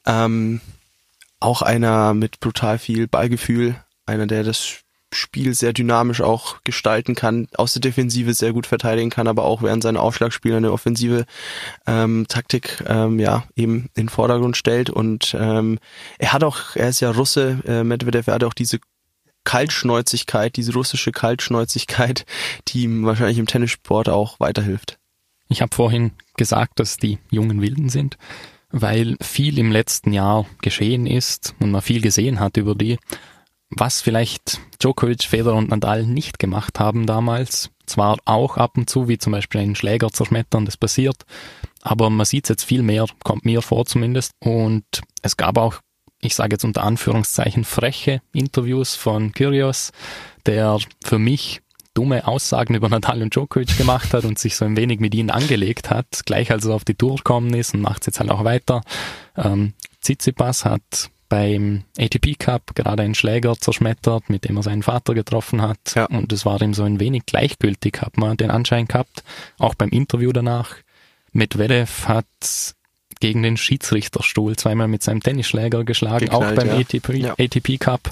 Speaker 2: Ähm, auch einer mit brutal viel Ballgefühl, einer, der das Spiel sehr dynamisch auch gestalten kann, aus der Defensive sehr gut verteidigen kann, aber auch während seiner Aufschlagspiele eine offensive ähm, Taktik ähm, ja eben in den Vordergrund stellt. Und ähm, er hat auch, er ist ja Russe, äh, Medvedev, er hat auch diese Kaltschnäuzigkeit, diese russische Kaltschnäuzigkeit, die ihm wahrscheinlich im Tennissport auch weiterhilft.
Speaker 1: Ich habe vorhin gesagt, dass die jungen Wilden sind, weil viel im letzten Jahr geschehen ist und man viel gesehen hat über die, was vielleicht Djokovic, Federer und Nadal nicht gemacht haben damals. Zwar auch ab und zu, wie zum Beispiel einen Schläger zerschmettern, das passiert, aber man sieht es jetzt viel mehr, kommt mir vor zumindest. Und es gab auch, ich sage jetzt unter Anführungszeichen, freche Interviews von Kyrgios, der für mich dumme Aussagen über Nadal und Djokovic gemacht hat und sich so ein wenig mit ihnen angelegt hat, gleich als er auf die Tour gekommen ist und macht es jetzt halt auch weiter. Ähm, Tsitsipas hat beim ATP Cup gerade einen Schläger zerschmettert, mit dem er seinen Vater getroffen hat.
Speaker 2: Ja.
Speaker 1: Und es war ihm so ein wenig gleichgültig, hat man den Anschein gehabt, auch beim Interview danach. Medvedev hat gegen den Schiedsrichterstuhl zweimal mit seinem Tennisschläger geschlagen, auch
Speaker 2: Geknallt,
Speaker 1: beim
Speaker 2: ja.
Speaker 1: ATP,
Speaker 2: Ja.
Speaker 1: ATP Cup.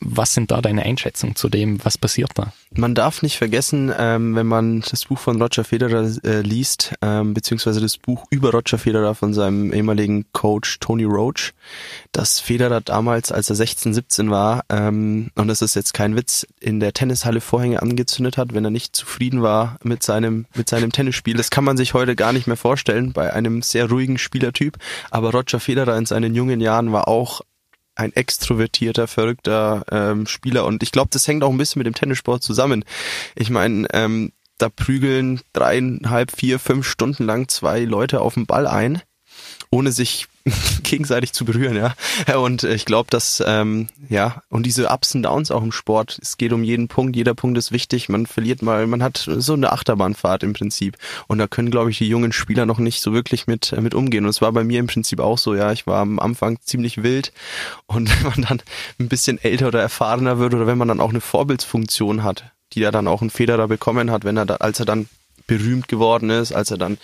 Speaker 1: Was sind da deine Einschätzungen zu dem? Was passiert da?
Speaker 2: Man darf nicht vergessen, ähm, wenn man das Buch von Roger Federer äh, liest, ähm, beziehungsweise das Buch über Roger Federer von seinem ehemaligen Coach Tony Roach, dass Federer damals, als er 16, 17 war, ähm, und das ist jetzt kein Witz, in der Tennishalle Vorhänge angezündet hat, wenn er nicht zufrieden war mit seinem, mit seinem Tennisspiel. Das kann man sich heute gar nicht mehr vorstellen bei einem sehr ruhigen Spielertyp. Aber Roger Federer in seinen jungen Jahren war auch ein extrovertierter, verrückter ähm, Spieler. Und ich glaube, das hängt auch ein bisschen mit dem Tennissport zusammen. Ich meine, ähm, da prügeln dreieinhalb, vier, fünf Stunden lang zwei Leute auf den Ball ein, ohne sich gegenseitig zu berühren, ja. Und ich glaube, dass, ähm, ja, und diese Ups und Downs auch im Sport, es geht um jeden Punkt, jeder Punkt ist wichtig, man verliert mal, man hat so eine Achterbahnfahrt im Prinzip. Und da können, glaube ich, die jungen Spieler noch nicht so wirklich mit, äh, mit umgehen. Und es war bei mir im Prinzip auch so, ja. Ich war am Anfang ziemlich wild und wenn man dann ein bisschen älter oder erfahrener wird oder wenn man dann auch eine Vorbildsfunktion hat, die er dann auch ein Federer bekommen hat, wenn er da, als er dann berühmt geworden ist, als er dann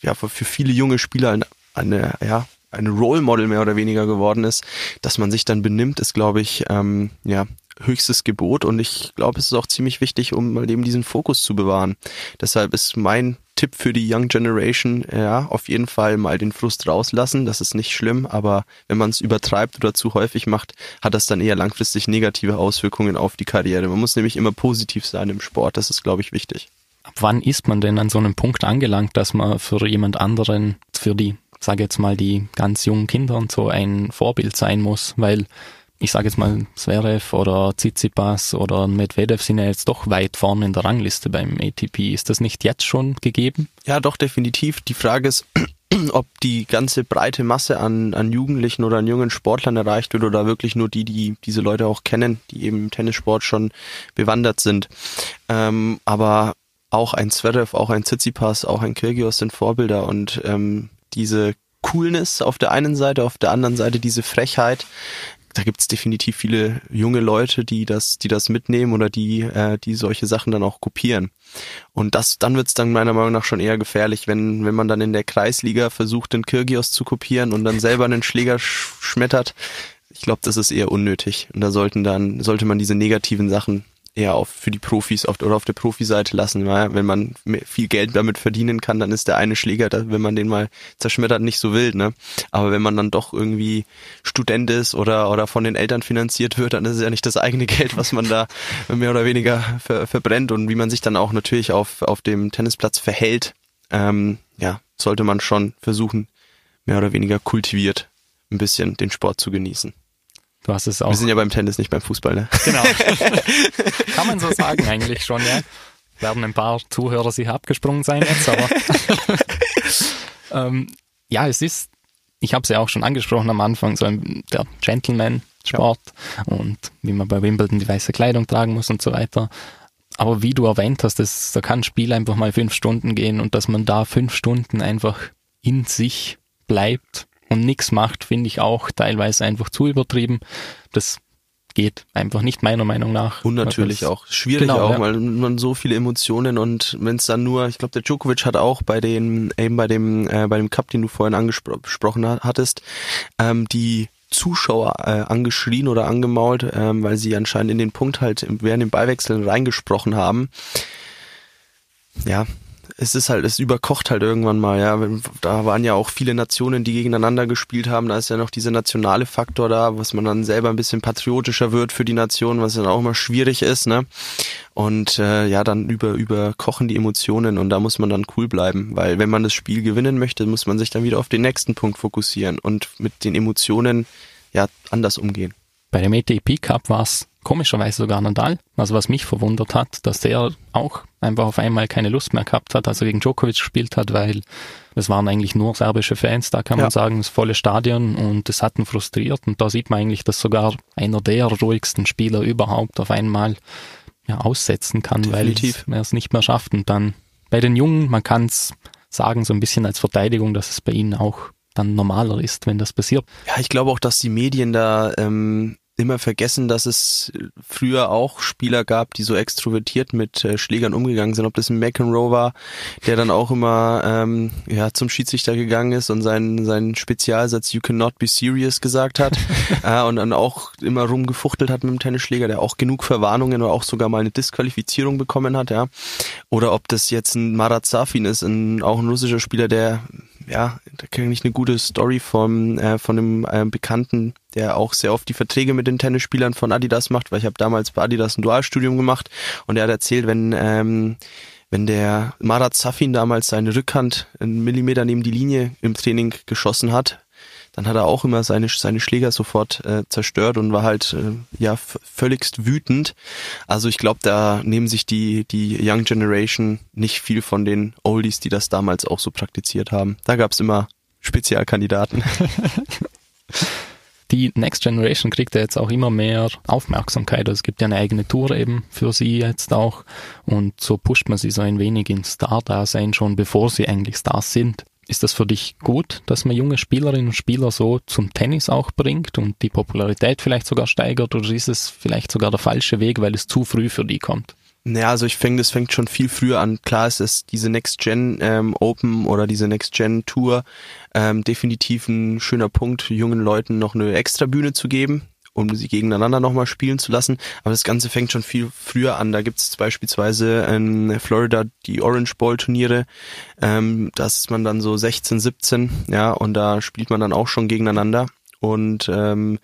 Speaker 2: ja für viele junge Spieler eine, eine ja ein Role Model mehr oder weniger geworden ist, dass man sich dann benimmt, ist glaube ich ähm, ja höchstes Gebot und ich glaube, es ist auch ziemlich wichtig, um mal eben diesen Fokus zu bewahren. Deshalb ist mein Tipp für die Young Generation, ja, auf jeden Fall mal den Frust rauslassen. Das ist nicht schlimm, aber wenn man es übertreibt oder zu häufig macht, hat das dann eher langfristig negative Auswirkungen auf die Karriere. Man muss nämlich immer positiv sein im Sport. Das ist, glaube ich, wichtig.
Speaker 1: Ab wann ist man denn an so einem Punkt angelangt, dass man für jemand anderen, für die, sage jetzt mal, die ganz jungen Kinder und so ein Vorbild sein muss? Weil ich sage jetzt mal, Zverev oder Tsitsipas oder Medvedev sind ja jetzt doch weit vorne in der Rangliste beim ATP. Ist das nicht jetzt schon gegeben?
Speaker 2: Ja, doch, definitiv. Die Frage ist, ob die ganze breite Masse an, an Jugendlichen oder an jungen Sportlern erreicht wird oder wirklich nur die, die diese Leute auch kennen, die eben im Tennissport schon bewandert sind. Ähm, aber auch ein Zverev, auch ein Tsitsipas, auch ein Kyrgios sind Vorbilder und ähm, diese Coolness auf der einen Seite, auf der anderen Seite diese Frechheit, da gibt's definitiv viele junge Leute, die das, die das mitnehmen oder die, äh, die solche Sachen dann auch kopieren. Und das, dann wird's dann meiner Meinung nach schon eher gefährlich, wenn, wenn man dann in der Kreisliga versucht, den Kirgios zu kopieren und dann selber einen Schläger sch schmettert. Ich glaube, das ist eher unnötig. Und da sollten dann, sollte man diese negativen Sachen eher auf für die Profis auf, oder auf der Profiseite lassen. Weil wenn man viel Geld damit verdienen kann, dann ist der eine Schläger, wenn man den mal zerschmettert, nicht so wild. Ne? Aber wenn man dann doch irgendwie Student ist oder, oder von den Eltern finanziert wird, dann ist es ja nicht das eigene Geld, was man da mehr oder weniger ver, verbrennt und wie man sich dann auch natürlich auf, auf dem Tennisplatz verhält. Ähm, ja, sollte man schon versuchen, mehr oder weniger kultiviert ein bisschen den Sport zu genießen.
Speaker 1: Du hast es auch.
Speaker 2: Wir sind ja beim Tennis, nicht beim Fußball, ne?
Speaker 1: Genau. Kann man so sagen eigentlich schon, ja. Werden ein paar Zuhörer sicher abgesprungen sein jetzt, aber ähm, ja, es ist, ich habe es ja auch schon angesprochen am Anfang, so ein, der Gentleman-Sport ja. und wie man bei Wimbledon die weiße Kleidung tragen muss und so weiter. Aber wie du erwähnt hast, das, da kann ein Spiel einfach mal fünf Stunden gehen und dass man da fünf Stunden einfach in sich bleibt und nichts macht, finde ich auch teilweise einfach zu übertrieben. Das geht einfach nicht meiner Meinung nach.
Speaker 2: Und natürlich auch schwierig genau, auch, ja. weil man so viele Emotionen und wenn es dann nur, ich glaube der Djokovic hat auch bei den eben bei dem äh, bei dem Cup, den du vorhin angesprochen hattest, ähm, die Zuschauer äh, angeschrien oder angemault, ähm, weil sie anscheinend in den Punkt halt während dem Beiwechseln reingesprochen haben. Ja, es ist halt, es überkocht halt irgendwann mal, ja. Da waren ja auch viele Nationen, die gegeneinander gespielt haben. Da ist ja noch dieser nationale Faktor da, was man dann selber ein bisschen patriotischer wird für die Nation, was dann auch immer schwierig ist, ne? Und äh, ja, dann über überkochen die Emotionen und da muss man dann cool bleiben, weil wenn man das Spiel gewinnen möchte, muss man sich dann wieder auf den nächsten Punkt fokussieren und mit den Emotionen ja anders umgehen.
Speaker 1: Bei dem ATP Cup war es komischerweise sogar Nadal. Also was mich verwundert hat, dass der auch einfach auf einmal keine Lust mehr gehabt hat, als er gegen Djokovic gespielt hat, weil es waren eigentlich nur serbische Fans, da kann man sagen, das volle Stadion und es hat ihn frustriert und da sieht man eigentlich, dass sogar einer der ruhigsten Spieler überhaupt auf einmal ja, aussetzen kann, Definitiv. weil er es nicht mehr schafft und dann bei den Jungen, man kann es sagen, so ein bisschen als Verteidigung, dass es bei ihnen auch dann normaler ist, wenn das passiert.
Speaker 2: Ja, ich glaube auch, dass die Medien da ähm, immer vergessen, dass es früher auch Spieler gab, die so extrovertiert mit äh, Schlägern umgegangen sind. Ob das ein McEnroe war, der dann auch immer ähm, ja zum Schiedsrichter gegangen ist und seinen seinen Spezialsatz "You cannot be serious" gesagt hat äh, und dann auch immer rumgefuchtelt hat mit dem Tennisschläger, der auch genug Verwarnungen oder auch sogar mal eine Disqualifizierung bekommen hat, ja. Oder ob das jetzt ein Marat Safin ist, ein, auch ein russischer Spieler, der ja, da kenne ich eine gute Story vom, äh, von einem äh, Bekannten, der auch sehr oft die Verträge mit den Tennisspielern von Adidas macht, weil ich habe damals bei Adidas ein Dualstudium gemacht und er hat erzählt, wenn ähm, wenn der Marat Safin damals seine Rückhand einen Millimeter neben die Linie im Training geschossen hat, dann hat er auch immer seine, seine Schläger sofort äh, zerstört und war halt äh, ja völligst wütend. Also ich glaube, da nehmen sich die, die Young Generation nicht viel von den Oldies, die das damals auch so praktiziert haben. Da gab es immer Spezialkandidaten.
Speaker 1: die Next Generation kriegt ja jetzt auch immer mehr Aufmerksamkeit. Also es gibt ja eine eigene Tour eben für sie jetzt auch. Und so pusht man sie so ein wenig ins Star-Dasein schon, bevor sie eigentlich Stars sind. Ist das für dich gut, dass man junge Spielerinnen und Spieler so zum Tennis auch bringt und die Popularität vielleicht sogar steigert oder ist es vielleicht sogar der falsche Weg, weil es zu früh für die kommt?
Speaker 2: Naja, also ich finde, das fängt schon viel früher an. Klar ist es diese Next Gen ähm, Open oder diese Next Gen Tour ähm, definitiv ein schöner Punkt, jungen Leuten noch eine extra Bühne zu geben um sie gegeneinander nochmal spielen zu lassen. Aber das Ganze fängt schon viel früher an. Da gibt es beispielsweise in Florida die Orange Bowl Turniere. Ähm, da ist man dann so 16, 17, ja, und da spielt man dann auch schon gegeneinander. Und ähm,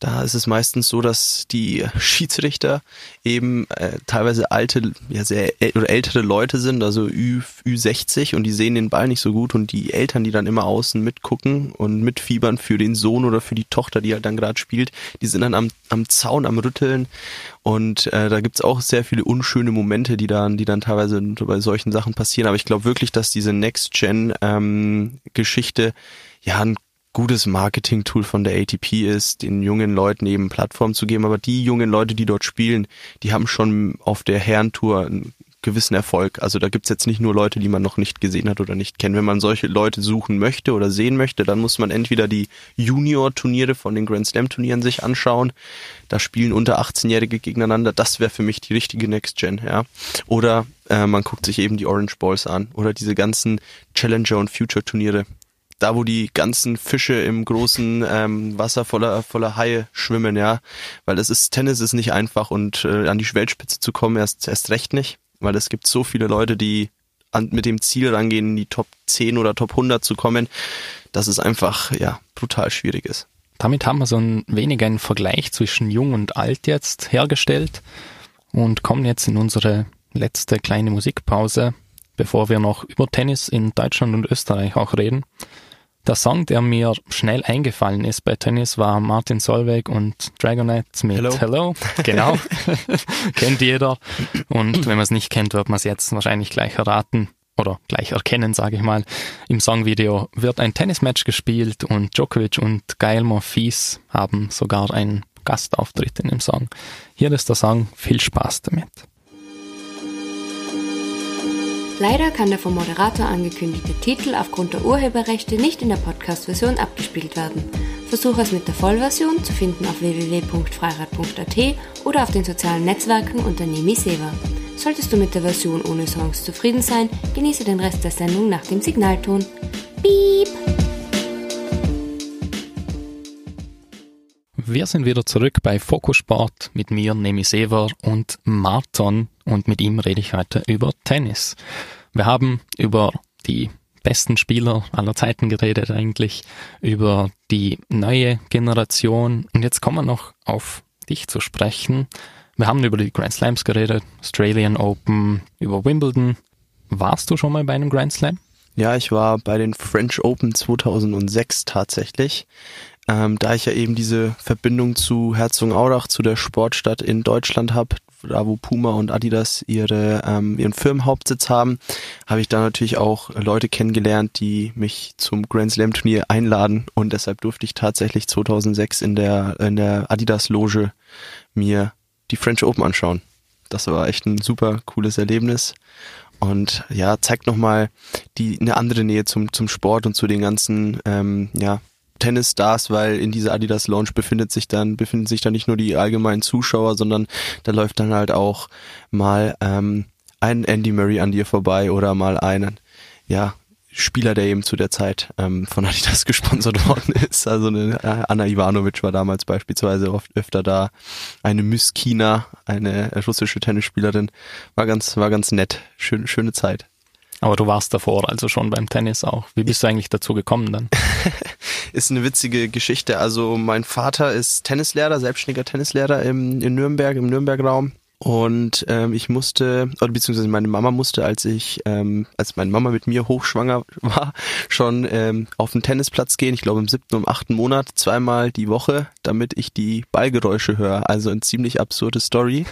Speaker 2: Da ist es meistens so, dass die Schiedsrichter eben äh, teilweise alte, ja sehr äl oder ältere Leute sind, also Ü, Ü60 und die sehen den Ball nicht so gut und die Eltern, die dann immer außen mitgucken und mitfiebern für den Sohn oder für die Tochter, die halt dann gerade spielt, die sind dann am, am Zaun, am Rütteln und äh, da gibt's auch sehr viele unschöne Momente, die dann, die dann teilweise bei solchen Sachen passieren. Aber ich glaube wirklich, dass diese Next-Gen-Geschichte ähm, ja ein gutes Marketing-Tool von der ATP ist, den jungen Leuten eben Plattform zu geben. Aber die jungen Leute, die dort spielen, die haben schon auf der Herrentour einen gewissen Erfolg. Also da gibt's jetzt nicht nur Leute, die man noch nicht gesehen hat oder nicht kennt. Wenn man solche Leute suchen möchte oder sehen möchte, dann muss man entweder die Junior-Turniere von den Grand Slam-Turnieren sich anschauen. Da spielen unter 18-Jährige gegeneinander. Das wäre für mich die richtige Next Gen, ja. Oder äh, man guckt sich eben die Orange Balls an oder diese ganzen Challenger- und Future-Turniere da wo die ganzen Fische im großen ähm, Wasser voller voller Haie schwimmen, ja, weil das ist Tennis ist nicht einfach und äh, an die Weltspitze zu kommen erst erst recht nicht, weil es gibt so viele Leute, die an, mit dem Ziel rangehen, in die Top 10 oder Top 100 zu kommen, dass es einfach ja brutal schwierig ist.
Speaker 1: Damit haben wir so ein wenig einen Vergleich zwischen jung und alt jetzt hergestellt und kommen jetzt in unsere letzte kleine Musikpause, bevor wir noch über Tennis in Deutschland und Österreich auch reden. Der Song, der mir schnell eingefallen ist bei Tennis, war Martin Solveig und Dragonite mit Hello. Hello. Genau. kennt jeder. Und wenn man es nicht kennt, wird man es jetzt wahrscheinlich gleich erraten oder gleich erkennen, sage ich mal. Im Songvideo wird ein Tennismatch gespielt und Djokovic und Gael Monfils haben sogar einen Gastauftritt in dem Song. Hier ist der Song. Viel Spaß damit.
Speaker 3: Leider kann der vom Moderator angekündigte Titel aufgrund der Urheberrechte nicht in der Podcast-Version abgespielt werden. Versuche es mit der Vollversion zu finden auf www.freirad.at oder auf den sozialen Netzwerken unter Nemi Seva. Solltest du mit der Version ohne Songs zufrieden sein, genieße den Rest der Sendung nach dem Signalton. Piep!
Speaker 1: Wir sind wieder zurück bei Fokussport mit mir, Nemi Sever und Marton und mit ihm rede ich heute über Tennis. Wir haben über die besten Spieler aller Zeiten geredet eigentlich, über die neue Generation und jetzt kommen wir noch auf dich zu sprechen. Wir haben über die Grand Slams geredet, Australian Open, über Wimbledon. Warst du schon mal bei einem Grand Slam?
Speaker 2: Ja, ich war bei den French Open 2006 tatsächlich. Ähm, da ich ja eben diese Verbindung zu Herzogenaurach, zu der Sportstadt in Deutschland habe, da wo Puma und Adidas ihre ähm, ihren Firmenhauptsitz haben, habe ich da natürlich auch Leute kennengelernt, die mich zum Grand Slam Turnier einladen und deshalb durfte ich tatsächlich 2006 in der in der Adidas Loge mir die French Open anschauen. Das war echt ein super cooles Erlebnis und ja zeigt nochmal die eine andere Nähe zum zum Sport und zu den ganzen ähm, ja Tennisstars, weil in dieser Adidas Lounge befindet sich dann, befinden sich dann nicht nur die allgemeinen Zuschauer, sondern da läuft dann halt auch mal ähm, ein Andy Murray an dir vorbei oder mal einen, ja, Spieler, der eben zu der Zeit ähm, von Adidas gesponsert worden ist. Also eine äh, Anna Ivanovic war damals beispielsweise oft öfter da. Eine Myskina, eine russische Tennisspielerin, war ganz, war ganz nett. Schön, schöne Zeit.
Speaker 1: Aber du warst davor also schon beim Tennis auch. Wie bist du eigentlich dazu gekommen dann?
Speaker 2: ist eine witzige Geschichte. Also mein Vater ist Tennislehrer, selbstständiger Tennislehrer im, in Nürnberg, im Nürnberg-Raum. Und ähm, ich musste, oder beziehungsweise meine Mama musste, als ich, ähm, als meine Mama mit mir hochschwanger war, schon ähm, auf den Tennisplatz gehen, ich glaube im siebten und achten Monat, zweimal die Woche, damit ich die Ballgeräusche höre. Also eine ziemlich absurde Story.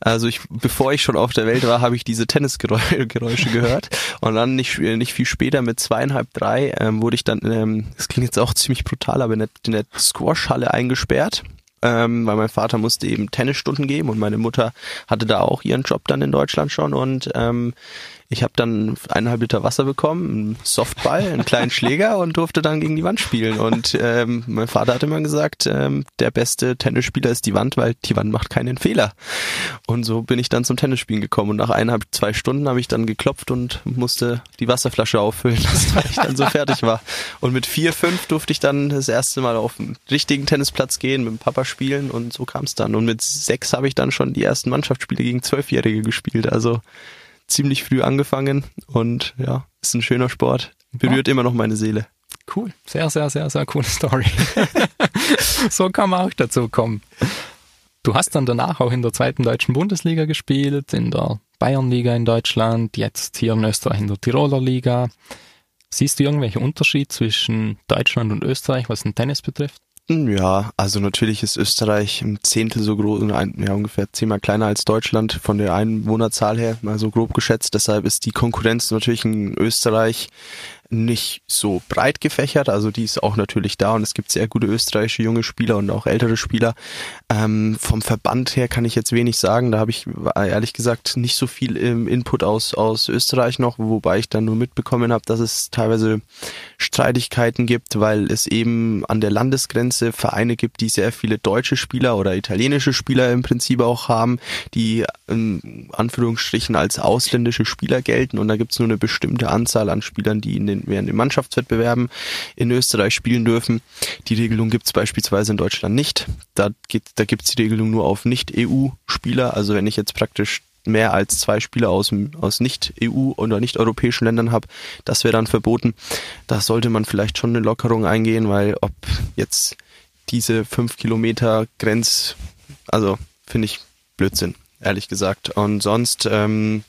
Speaker 2: Also ich, bevor ich schon auf der Welt war, habe ich diese Tennisgeräusche gehört. Und dann nicht, nicht viel später, mit zweieinhalb, drei, ähm, wurde ich dann, ähm, das klingt jetzt auch ziemlich brutal, aber in der, in der Squash-Halle eingesperrt ähm, weil mein Vater musste eben Tennisstunden geben und meine Mutter hatte da auch ihren Job dann in Deutschland schon und ähm, ich habe dann eineinhalb Liter Wasser bekommen, einen Softball, einen kleinen Schläger und durfte dann gegen die Wand spielen. Und ähm, mein Vater hat immer gesagt, ähm, der beste Tennisspieler ist die Wand, weil die Wand macht keinen Fehler. Und so bin ich dann zum Tennisspielen gekommen. Und nach eineinhalb, zwei Stunden habe ich dann geklopft und musste die Wasserflasche auffüllen, weil ich dann so fertig war. Und mit vier, fünf durfte ich dann das erste Mal auf den richtigen Tennisplatz gehen, mit dem Papa spielen und so kam es dann. Und mit sechs habe ich dann schon die ersten Mannschaftsspiele gegen Zwölfjährige gespielt. Also ziemlich früh angefangen und ja, ist ein schöner Sport. Berührt ja. immer noch meine Seele.
Speaker 1: Cool. Sehr, sehr, sehr, sehr coole Story. so kann man auch dazu kommen. Du hast dann danach auch in der zweiten deutschen Bundesliga gespielt, in der Bayernliga in Deutschland, jetzt hier in Österreich in der Tiroler Liga. Siehst du irgendwelche Unterschied zwischen Deutschland und Österreich, was den Tennis betrifft?
Speaker 2: Ja, also natürlich ist Österreich ein Zehntel so groß, ja, ungefähr zehnmal kleiner als Deutschland von der Einwohnerzahl her, mal so grob geschätzt. Deshalb ist die Konkurrenz natürlich in Österreich nicht so breit gefächert, also die ist auch natürlich da und es gibt sehr gute österreichische junge Spieler und auch ältere Spieler. Ähm, vom Verband her kann ich jetzt wenig sagen, da habe ich ehrlich gesagt nicht so viel im Input aus, aus Österreich noch, wobei ich dann nur mitbekommen habe, dass es teilweise Streitigkeiten gibt, weil es eben an der Landesgrenze Vereine gibt, die sehr viele deutsche Spieler oder italienische Spieler im Prinzip auch haben, die in Anführungsstrichen als ausländische Spieler gelten und da gibt es nur eine bestimmte Anzahl an Spielern, die in den während den Mannschaftswettbewerben in Österreich spielen dürfen. Die Regelung gibt es beispielsweise in Deutschland nicht. Da, geht, gibt es die Regelung nur auf Nicht-EU-Spieler. Also wenn ich jetzt praktisch mehr als zwei Spieler aus, aus Nicht-EU- oder nicht-europäischen Ländern habe, das wäre dann verboten. Da sollte man vielleicht schon eine Lockerung eingehen, weil ob jetzt diese fünf Kilometer Grenz, also finde ich Blödsinn, ehrlich gesagt. Und sonst ähm,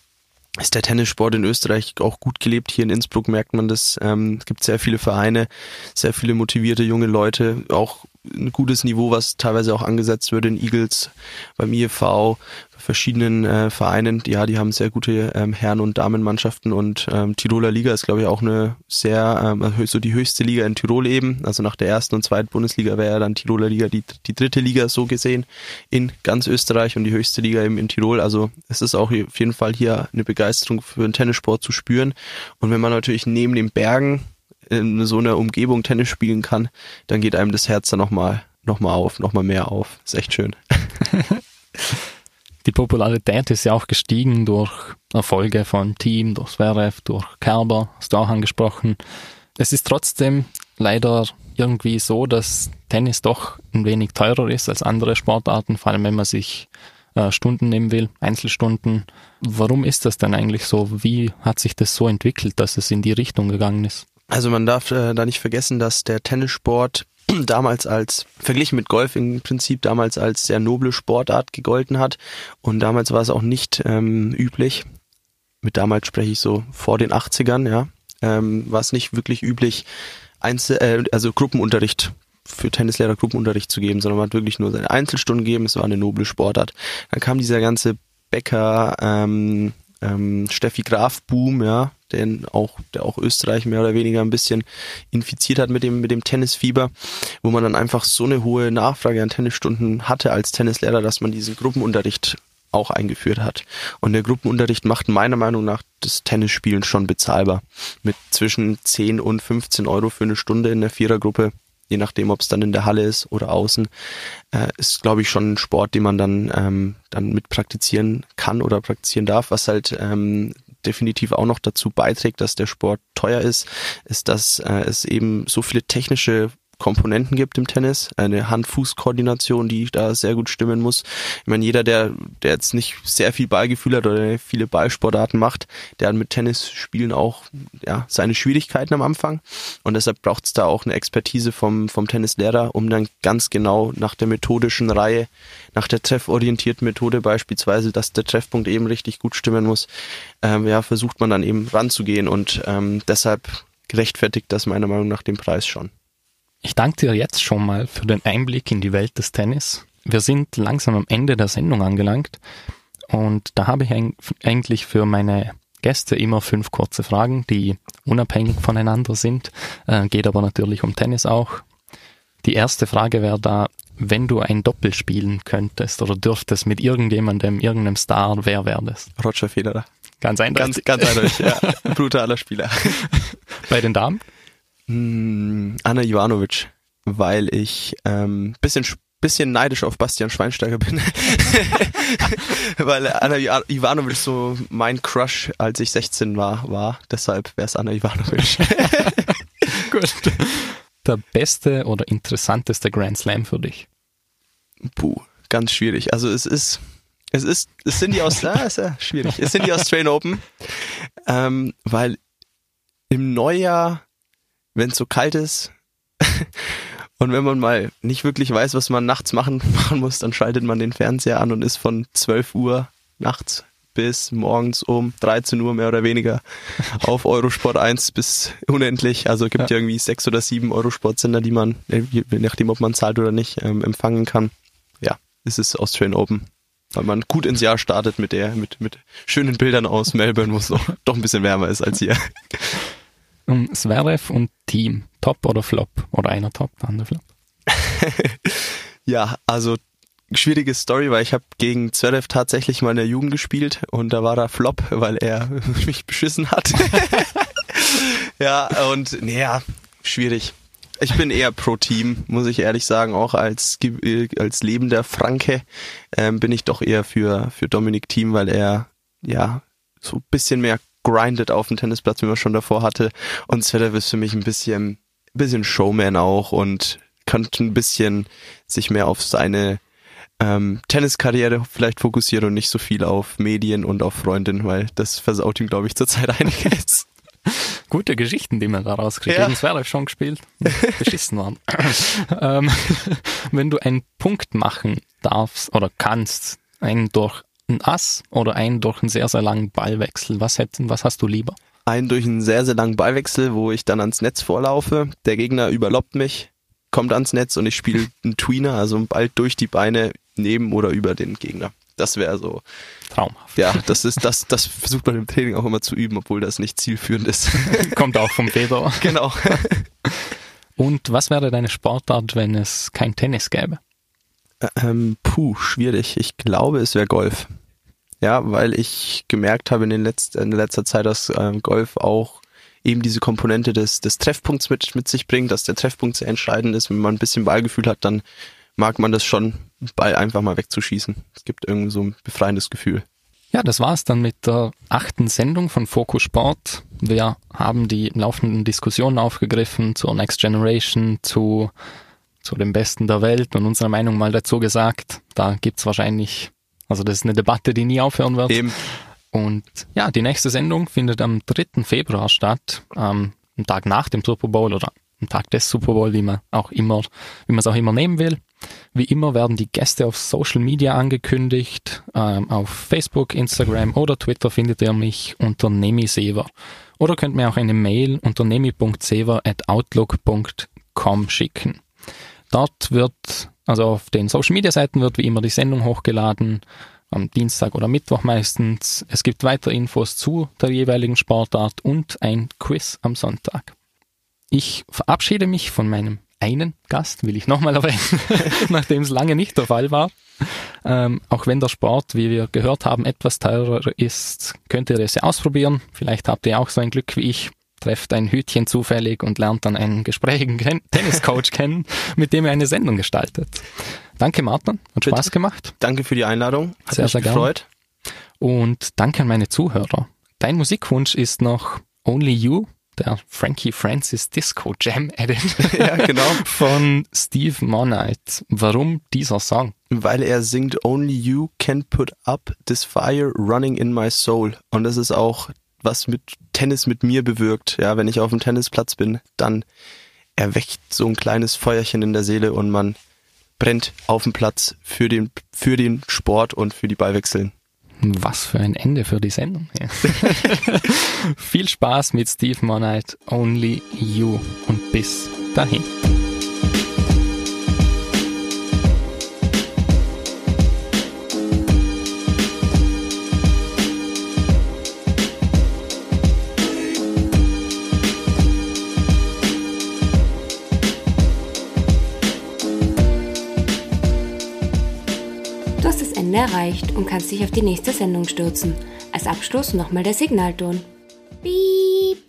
Speaker 2: ist der Tennissport in Österreich auch gut gelebt. Hier in Innsbruck merkt man das. Ähm, es gibt sehr viele Vereine, sehr viele motivierte junge Leute, auch ein gutes Niveau, was teilweise auch angesetzt wird in Eagles, beim IFV, verschiedenen äh, Vereinen. Ja, die haben sehr gute ähm, Herren- und Damenmannschaften und ähm, Tiroler Liga ist, glaube ich, auch eine sehr, ähm, so die höchste Liga in Tirol eben. Also nach der ersten und zweiten Bundesliga wäre ja dann Tiroler Liga die, die dritte Liga so gesehen in ganz Österreich und die höchste Liga eben in Tirol. Also es ist auch auf jeden Fall hier eine Begeisterung für den Tennissport zu spüren. Und wenn man natürlich neben den Bergen in so einer Umgebung Tennis spielen kann, dann geht einem das Herz dann nochmal noch mal auf, nochmal mehr auf. Ist echt schön.
Speaker 1: Die Popularität ist ja auch gestiegen durch Erfolge von Team, durch Zverev, durch Kerber, hast du auch angesprochen. Es ist trotzdem leider irgendwie so, dass Tennis doch ein wenig teurer ist als andere Sportarten, vor allem wenn man sich äh, Stunden nehmen will, Einzelstunden. Warum ist das denn eigentlich so? Wie hat sich das so entwickelt, dass es in die Richtung gegangen ist?
Speaker 2: Also man darf äh, da nicht vergessen, dass der Tennissport damals als, verglichen mit Golf im Prinzip, damals als sehr noble Sportart gegolten hat. Und damals war es auch nicht ähm, üblich, mit damals spreche ich so vor den 80ern, ja, ähm, war es nicht wirklich üblich, Einzel äh, also Gruppenunterricht für Tennislehrer Gruppenunterricht zu geben, sondern man hat wirklich nur seine Einzelstunden gegeben, es war eine noble Sportart. Dann kam dieser ganze Bäcker, ähm, ähm, Steffi Graf Boom, ja, den auch, der auch Österreich mehr oder weniger ein bisschen infiziert hat mit dem, mit dem Tennisfieber, wo man dann einfach so eine hohe Nachfrage an Tennisstunden hatte als Tennislehrer, dass man diesen Gruppenunterricht auch eingeführt hat. Und der Gruppenunterricht macht meiner Meinung nach das Tennisspielen schon bezahlbar. Mit zwischen 10 und 15 Euro für eine Stunde in der Vierergruppe je nachdem, ob es dann in der Halle ist oder außen, äh, ist, glaube ich, schon ein Sport, den man dann, ähm, dann mit praktizieren kann oder praktizieren darf. Was halt ähm, definitiv auch noch dazu beiträgt, dass der Sport teuer ist, ist, dass äh, es eben so viele technische Komponenten gibt im Tennis, eine Hand-Fuß-Koordination, die da sehr gut stimmen muss. Ich meine, jeder, der, der jetzt nicht sehr viel Ballgefühl hat oder viele Ballsportarten macht, der hat mit Tennisspielen auch ja, seine Schwierigkeiten am Anfang. Und deshalb braucht es da auch eine Expertise vom, vom Tennislehrer, um dann ganz genau nach der methodischen Reihe, nach der trefforientierten Methode beispielsweise, dass der Treffpunkt eben richtig gut stimmen muss, ähm, ja, versucht man dann eben ranzugehen und ähm, deshalb gerechtfertigt das meiner Meinung nach den Preis schon.
Speaker 1: Ich danke dir jetzt schon mal für den Einblick in die Welt des Tennis. Wir sind langsam am Ende der Sendung angelangt und da habe ich eigentlich für meine Gäste immer fünf kurze Fragen, die unabhängig voneinander sind, äh, geht aber natürlich um Tennis auch. Die erste Frage wäre da, wenn du ein Doppel spielen könntest oder dürftest mit irgendjemandem, irgendeinem Star, wer wäre das?
Speaker 2: Roger Federer.
Speaker 1: Ganz eindeutig.
Speaker 2: Ganz, ganz eindeutig, ja. Brutaler Spieler.
Speaker 1: Bei den Damen?
Speaker 2: Hm, Anna Ivanovic, weil ich ähm, bisschen bisschen neidisch auf Bastian Schweinsteiger bin. weil Anna Ivanovic so mein Crush, als ich 16 war, war. Deshalb wäre es Anna Ivanovic.
Speaker 1: Gut. Der beste oder interessanteste Grand Slam für dich?
Speaker 2: Puh, ganz schwierig. Also es ist, es ist, es sind die aus, ah, ist ja schwierig. Es sind die Australian Open, ähm, weil im Neujahr wenn es so kalt ist Und wenn man mal nicht wirklich weiß, was man nachts machen, machen muss, dann schaltet man den Fernseher an und ist von 12 Uhr nachts bis morgens um 13 Uhr mehr oder weniger auf Eurosport 1 bis unendlich. Also gibt ja. irgendwie sechs oder sieben Eurosport-Sender, die man, äh, je nachdem ob man zahlt oder nicht, ähm, empfangen kann. Ja, es ist Australian Open. Weil man gut ins Jahr startet mit der, mit, mit schönen Bildern aus Melbourne, wo es doch ein bisschen wärmer ist als hier.
Speaker 1: Um Zverev und Team, Top oder Flop? Oder einer Top, der andere Flop?
Speaker 2: ja, also schwierige Story, weil ich habe gegen Zverev tatsächlich mal in der Jugend gespielt und da war er Flop, weil er mich beschissen hat. ja, und naja, schwierig. Ich bin eher pro Team, muss ich ehrlich sagen, auch als, als lebender Franke ähm, bin ich doch eher für, für Dominik Team, weil er ja so ein bisschen mehr grindet auf dem Tennisplatz, wie man schon davor hatte. Und Zverev ist für mich ein bisschen, bisschen Showman auch und könnte ein bisschen sich mehr auf seine ähm, Tenniskarriere vielleicht fokussieren und nicht so viel auf Medien und auf Freundinnen, weil das versaut ihm, glaube ich, zurzeit einiges.
Speaker 1: Gute Geschichten, die man da rauskriegt. Ja. Gegen Zverev schon gespielt, beschissen waren. ähm, wenn du einen Punkt machen darfst oder kannst, einen durch ein Ass oder einen durch einen sehr, sehr langen Ballwechsel, was, hätten, was hast du lieber?
Speaker 2: Einen durch einen sehr, sehr langen Ballwechsel, wo ich dann ans Netz vorlaufe. Der Gegner überloppt mich, kommt ans Netz und ich spiele einen Tweener, also einen Ball durch die Beine neben oder über den Gegner. Das wäre so.
Speaker 1: Traumhaft.
Speaker 2: Ja, das ist, das, das versucht man im Training auch immer zu üben, obwohl das nicht zielführend ist.
Speaker 1: Kommt auch vom Feder.
Speaker 2: Genau.
Speaker 1: Und was wäre deine Sportart, wenn es kein Tennis gäbe?
Speaker 2: Ähm, puh, schwierig. Ich glaube, es wäre Golf. Ja, weil ich gemerkt habe in, den Letz in letzter Zeit, dass ähm, Golf auch eben diese Komponente des, des Treffpunkts mit, mit sich bringt, dass der Treffpunkt sehr entscheidend ist. Wenn man ein bisschen Ballgefühl hat, dann mag man das schon, Ball einfach mal wegzuschießen. Es gibt irgendwie so ein befreiendes Gefühl.
Speaker 1: Ja, das war's dann mit der achten Sendung von Focus Sport. Wir haben die laufenden Diskussionen aufgegriffen zur Next Generation, zu, zu dem Besten der Welt und unsere Meinung mal dazu gesagt. Da gibt's wahrscheinlich, also das ist eine Debatte, die nie aufhören wird. Eben. Und ja, die nächste Sendung findet am 3. Februar statt, ähm, am Tag nach dem Super Bowl oder am Tag des Super Bowl, wie man auch immer, wie man es auch immer nehmen will. Wie immer werden die Gäste auf Social Media angekündigt. Ähm, auf Facebook, Instagram oder Twitter findet ihr mich unter nemisever. Oder könnt mir auch eine Mail unter nemi.sever.outlook.com schicken. Dort wird, also auf den Social Media Seiten wird wie immer die Sendung hochgeladen, am Dienstag oder Mittwoch meistens. Es gibt weitere Infos zu der jeweiligen Sportart und ein Quiz am Sonntag. Ich verabschiede mich von meinem einen Gast, will ich nochmal erwähnen, nachdem es lange nicht der Fall war. Ähm, auch wenn der Sport, wie wir gehört haben, etwas teurer ist, könnt ihr es ja ausprobieren. Vielleicht habt ihr auch so ein Glück wie ich, trefft ein Hütchen zufällig und lernt dann einen gesprächigen Tenniscoach kennen, mit dem ihr eine Sendung gestaltet. Danke Martin, hat Spaß Bitte. gemacht.
Speaker 2: Danke für die Einladung,
Speaker 1: hat sehr, mich sehr gefreut. Und danke an meine Zuhörer. Dein Musikwunsch ist noch Only You der Frankie Francis Disco Jam Edit
Speaker 2: ja, genau.
Speaker 1: von Steve Monite. Warum dieser Song?
Speaker 2: Weil er singt Only You can put up this fire running in my soul. Und das ist auch, was mit Tennis mit mir bewirkt. Ja, wenn ich auf dem Tennisplatz bin, dann erweckt so ein kleines Feuerchen in der Seele und man brennt auf dem Platz für den, für den Sport und für die Ballwechseln.
Speaker 1: Was für ein Ende für die Sendung. Ja. Viel Spaß mit Steve Monite, Only You und bis dahin.
Speaker 3: Erreicht und kannst dich auf die nächste Sendung stürzen. Als Abschluss nochmal der Signalton. Beep.